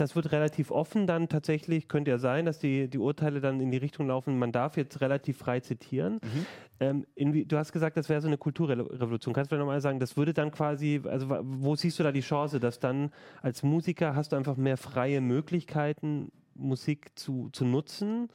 Das wird relativ offen dann tatsächlich, könnte ja sein, dass die, die Urteile dann in die Richtung laufen, man darf jetzt relativ frei zitieren. Mhm. Ähm, inwie, du hast gesagt, das wäre so eine Kulturrevolution. Kannst du vielleicht nochmal sagen, das würde dann quasi, also wo siehst du da die Chance, dass dann als Musiker hast du einfach mehr freie Möglichkeiten, Musik zu, zu nutzen?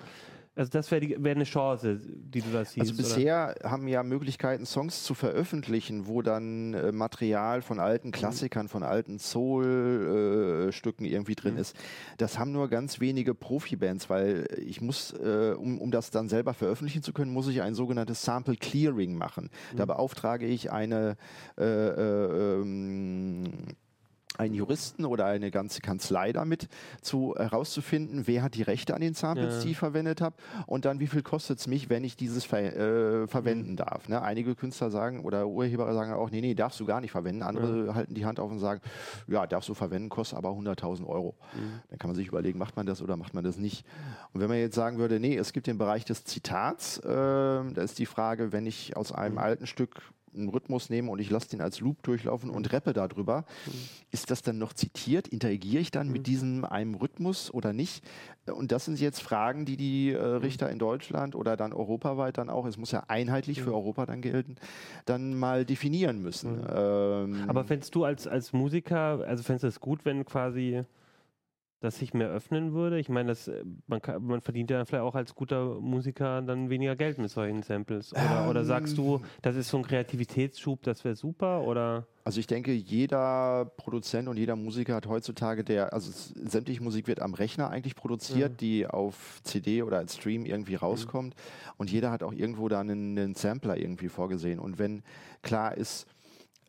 Also das wäre wär eine Chance, die du da siehst. Also oder? bisher haben ja Möglichkeiten, Songs zu veröffentlichen, wo dann äh, Material von alten Klassikern, von alten Soul-Stücken irgendwie drin Mhm. ist. Das haben nur ganz wenige Profi-Bands, weil ich muss, äh, um, um das dann selber veröffentlichen zu können, muss ich ein sogenanntes Sample Clearing machen. Da beauftrage ich eine äh, äh, ähm, einen Juristen oder eine ganze Kanzlei damit zu herauszufinden, wer hat die Rechte an den Samples, Ja. die ich verwendet habe und dann wie viel kostet es mich, wenn ich dieses ver äh, verwenden darf. Ne? Einige Künstler sagen oder Urheber sagen auch, nee, nee, darfst du gar nicht verwenden. Andere halten die Hand auf und sagen, ja, darfst du verwenden, kostet aber 100.000 Euro. Dann kann man sich überlegen, macht man das oder macht man das nicht. Und wenn man jetzt sagen würde, nee, es gibt den Bereich des Zitats, äh, da ist die Frage, wenn ich aus einem alten Stück einen Rhythmus nehme und ich lasse den als Loop durchlaufen und rappe darüber, ist das dann noch zitiert? Interagiere ich dann mit diesem einem Rhythmus oder nicht? Und das sind jetzt Fragen, die die äh, Richter in Deutschland oder dann europaweit dann auch, es muss ja einheitlich für Europa dann gelten, dann mal definieren müssen. Ähm, Aber fändest du als, als Musiker, also fändest du es gut, wenn quasi das sich mehr öffnen würde? Ich meine, das, äh, man, kann, man verdient ja vielleicht auch als guter Musiker dann weniger Geld mit solchen Samples. Oder, ähm, oder sagst du, das ist so ein Kreativitätsschub, das wäre super? Oder? Also ich denke, jeder Produzent und jeder Musiker hat heutzutage der, also sämtliche Musik wird am Rechner eigentlich produziert, mhm. die auf CD oder als Stream irgendwie rauskommt. Mhm. Und jeder hat auch irgendwo da einen, einen Sampler irgendwie vorgesehen. Und wenn klar ist,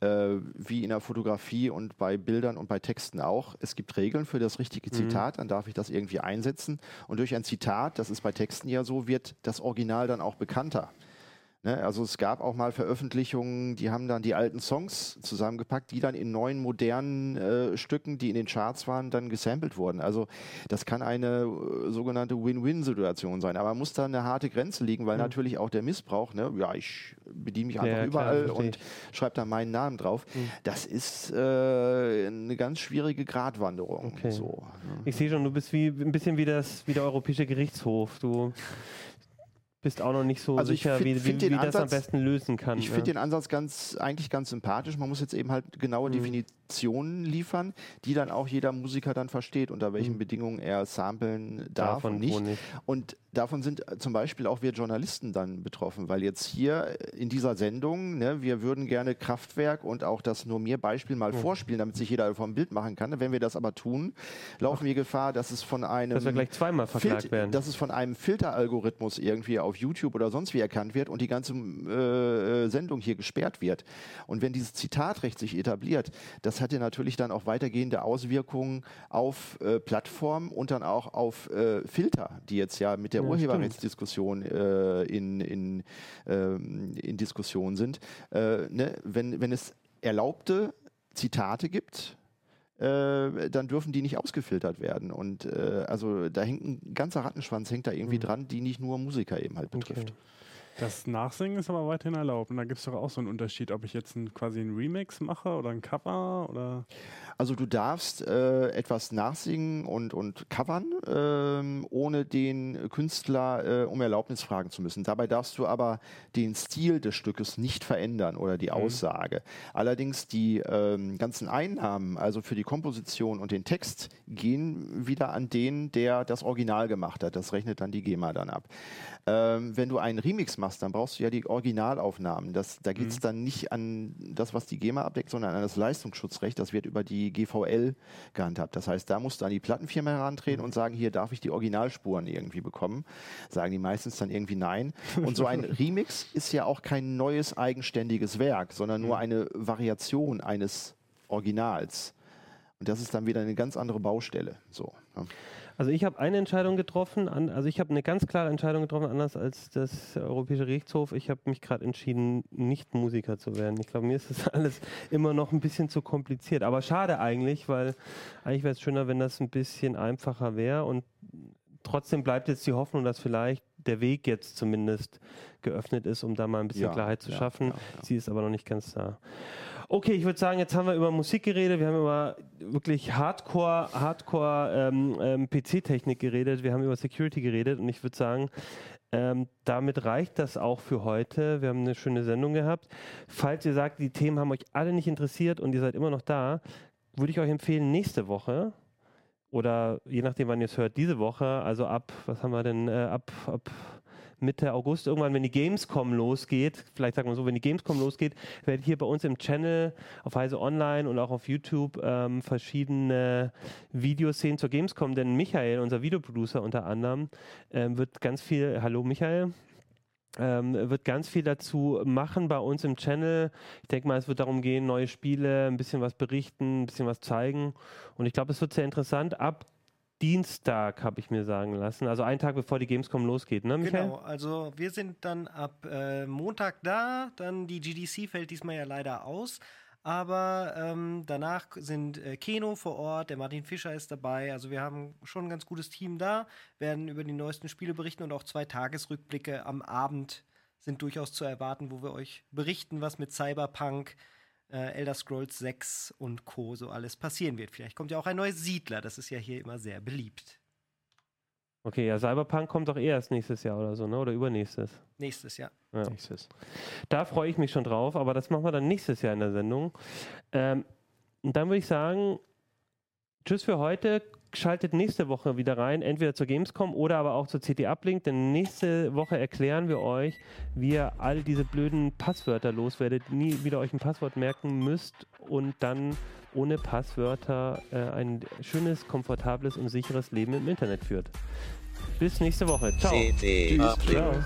äh, wie in der Fotografie und bei Bildern und bei Texten auch. Es gibt Regeln für das richtige mhm. Zitat, mhm. dann darf ich das irgendwie einsetzen. Und durch ein Zitat, das ist bei Texten ja so, wird das Original dann auch bekannter. Ne? Also es gab auch mal Veröffentlichungen, die haben dann die alten Songs zusammengepackt, die dann in neuen modernen äh, Stücken, die in den Charts waren, dann gesampelt wurden. Also das kann eine äh, sogenannte Win-Win-Situation sein. Aber muss da eine harte Grenze liegen, weil mhm. natürlich auch der Missbrauch, ne? ja, ich bediene mich einfach ja, überall klar, und schreibe da meinen Namen drauf. Mhm. Das ist äh, eine ganz schwierige Gratwanderung. Okay. So, ne? Ich sehe schon, du bist wie ein bisschen wie das wie der Europäische Gerichtshof. Du bist auch noch nicht so also sicher, find, wie, find wie, wie Ansatz, das am besten lösen kann. Ich ja. finde den Ansatz ganz, eigentlich ganz sympathisch. Man muss jetzt eben halt genaue mhm. Definitionen liefern, die dann auch jeder Musiker dann versteht, unter welchen mhm. Bedingungen er samplen darf Davon und nicht. nicht. Und davon sind äh, zum Beispiel auch wir Journalisten dann betroffen, weil jetzt hier in dieser Sendung, ne, wir würden gerne Kraftwerk und auch das nur mir Beispiel mal mhm. vorspielen, damit sich jeder vom Bild machen kann. Wenn wir das aber tun, laufen Ach. wir Gefahr, dass es von einem dass wir gleich zweimal verklagt Fil werden. dass es von einem Filteralgorithmus irgendwie auf YouTube oder sonst wie erkannt wird und die ganze äh, Sendung hier gesperrt wird. Und wenn dieses Zitatrecht sich etabliert, das hat ja natürlich dann auch weitergehende Auswirkungen auf äh, Plattformen und dann auch auf äh, Filter, die jetzt ja mit der ja, Urheberrechtsdiskussion äh, in, in, äh, in Diskussion sind. Äh, ne? wenn, wenn es erlaubte Zitate gibt, äh, dann dürfen die nicht ausgefiltert werden. Und äh, also da hängt ein ganzer Rattenschwanz hängt da irgendwie mhm. dran, die nicht nur Musiker eben halt betrifft. Okay. Das Nachsingen ist aber weiterhin erlaubt. Und da gibt es doch auch so einen Unterschied, ob ich jetzt ein, quasi einen Remix mache oder ein Cover oder. Also du darfst äh, etwas nachsingen und, und covern, ähm, ohne den Künstler äh, um Erlaubnis fragen zu müssen. Dabei darfst du aber den Stil des Stückes nicht verändern oder die mhm. Aussage. Allerdings die ähm, ganzen Einnahmen, also für die Komposition und den Text, gehen wieder an den, der das Original gemacht hat. Das rechnet dann die GEMA dann ab. Ähm, wenn du einen Remix machst, dann brauchst du ja die Originalaufnahmen. Das, da geht es mhm. dann nicht an das, was die GEMA abdeckt, sondern an das Leistungsschutzrecht. Das wird über die GVL gehandhabt. Das heißt, da musst du an die Plattenfirma herantreten mhm. und sagen, hier darf ich die Originalspuren irgendwie bekommen. Sagen die meistens dann irgendwie nein. Und so ein Remix ist ja auch kein neues eigenständiges Werk, sondern nur mhm. eine Variation eines Originals. Und das ist dann wieder eine ganz andere Baustelle. So. Ja. Also ich habe eine Entscheidung getroffen, an, also ich habe eine ganz klare Entscheidung getroffen, anders als das Europäische Gerichtshof. Ich habe mich gerade entschieden, nicht Musiker zu werden. Ich glaube, mir ist das alles immer noch ein bisschen zu kompliziert. Aber schade eigentlich, weil eigentlich wäre es schöner, wenn das ein bisschen einfacher wäre. Und trotzdem bleibt jetzt die Hoffnung, dass vielleicht der Weg jetzt zumindest geöffnet ist, um da mal ein bisschen ja, Klarheit zu ja, schaffen. Ja, Sie ist aber noch nicht ganz da. Okay, ich würde sagen, jetzt haben wir über Musik geredet, wir haben über wirklich Hardcore, Hardcore ähm, ähm, PC-Technik geredet, wir haben über Security geredet und ich würde sagen, ähm, damit reicht das auch für heute. Wir haben eine schöne Sendung gehabt. Falls ihr sagt, die Themen haben euch alle nicht interessiert und ihr seid immer noch da, würde ich euch empfehlen, nächste Woche oder je nachdem, wann ihr es hört, diese Woche, also ab, was haben wir denn, äh, ab, ab Mitte August, irgendwann, wenn die Gamescom losgeht, vielleicht sagen wir so, wenn die Gamescom losgeht, werde ich hier bei uns im Channel auf Heise Online und auch auf YouTube ähm, verschiedene Videos sehen zur Gamescom, denn Michael, unser Videoproducer unter anderem, ähm, wird ganz viel, hallo Michael, ähm, wird ganz viel dazu machen bei uns im Channel. Ich denke mal, es wird darum gehen, neue Spiele, ein bisschen was berichten, ein bisschen was zeigen. Und ich glaube, es wird sehr interessant. Ab Dienstag, habe ich mir sagen lassen. Also einen Tag bevor die Gamescom losgeht, ne, Michael? Genau, also wir sind dann ab äh, Montag da, dann die GDC fällt diesmal ja leider aus. Aber ähm, danach sind äh, Keno vor Ort, der Martin Fischer ist dabei. Also wir haben schon ein ganz gutes Team da, werden über die neuesten Spiele berichten und auch zwei Tagesrückblicke am Abend sind durchaus zu erwarten, wo wir euch berichten, was mit Cyberpunk äh, Elder Scrolls 6 und Co. so alles passieren wird. Vielleicht kommt ja auch ein neues Siedler, das ist ja hier immer sehr beliebt. Okay, ja, Cyberpunk kommt doch erst nächstes Jahr oder so, ne? Oder übernächstes? Nächstes Jahr. Ja. Nächstes. Da freue ich mich schon drauf, aber das machen wir dann nächstes Jahr in der Sendung. Ähm, und dann würde ich sagen, tschüss für heute schaltet nächste Woche wieder rein, entweder zur Gamescom oder aber auch zur CT Uplink, denn nächste Woche erklären wir euch, wie ihr all diese blöden Passwörter loswerdet, nie wieder euch ein Passwort merken müsst und dann ohne Passwörter äh, ein schönes, komfortables und sicheres Leben im Internet führt. Bis nächste Woche. Ciao. CT Tschüss. Uplink. Ciao.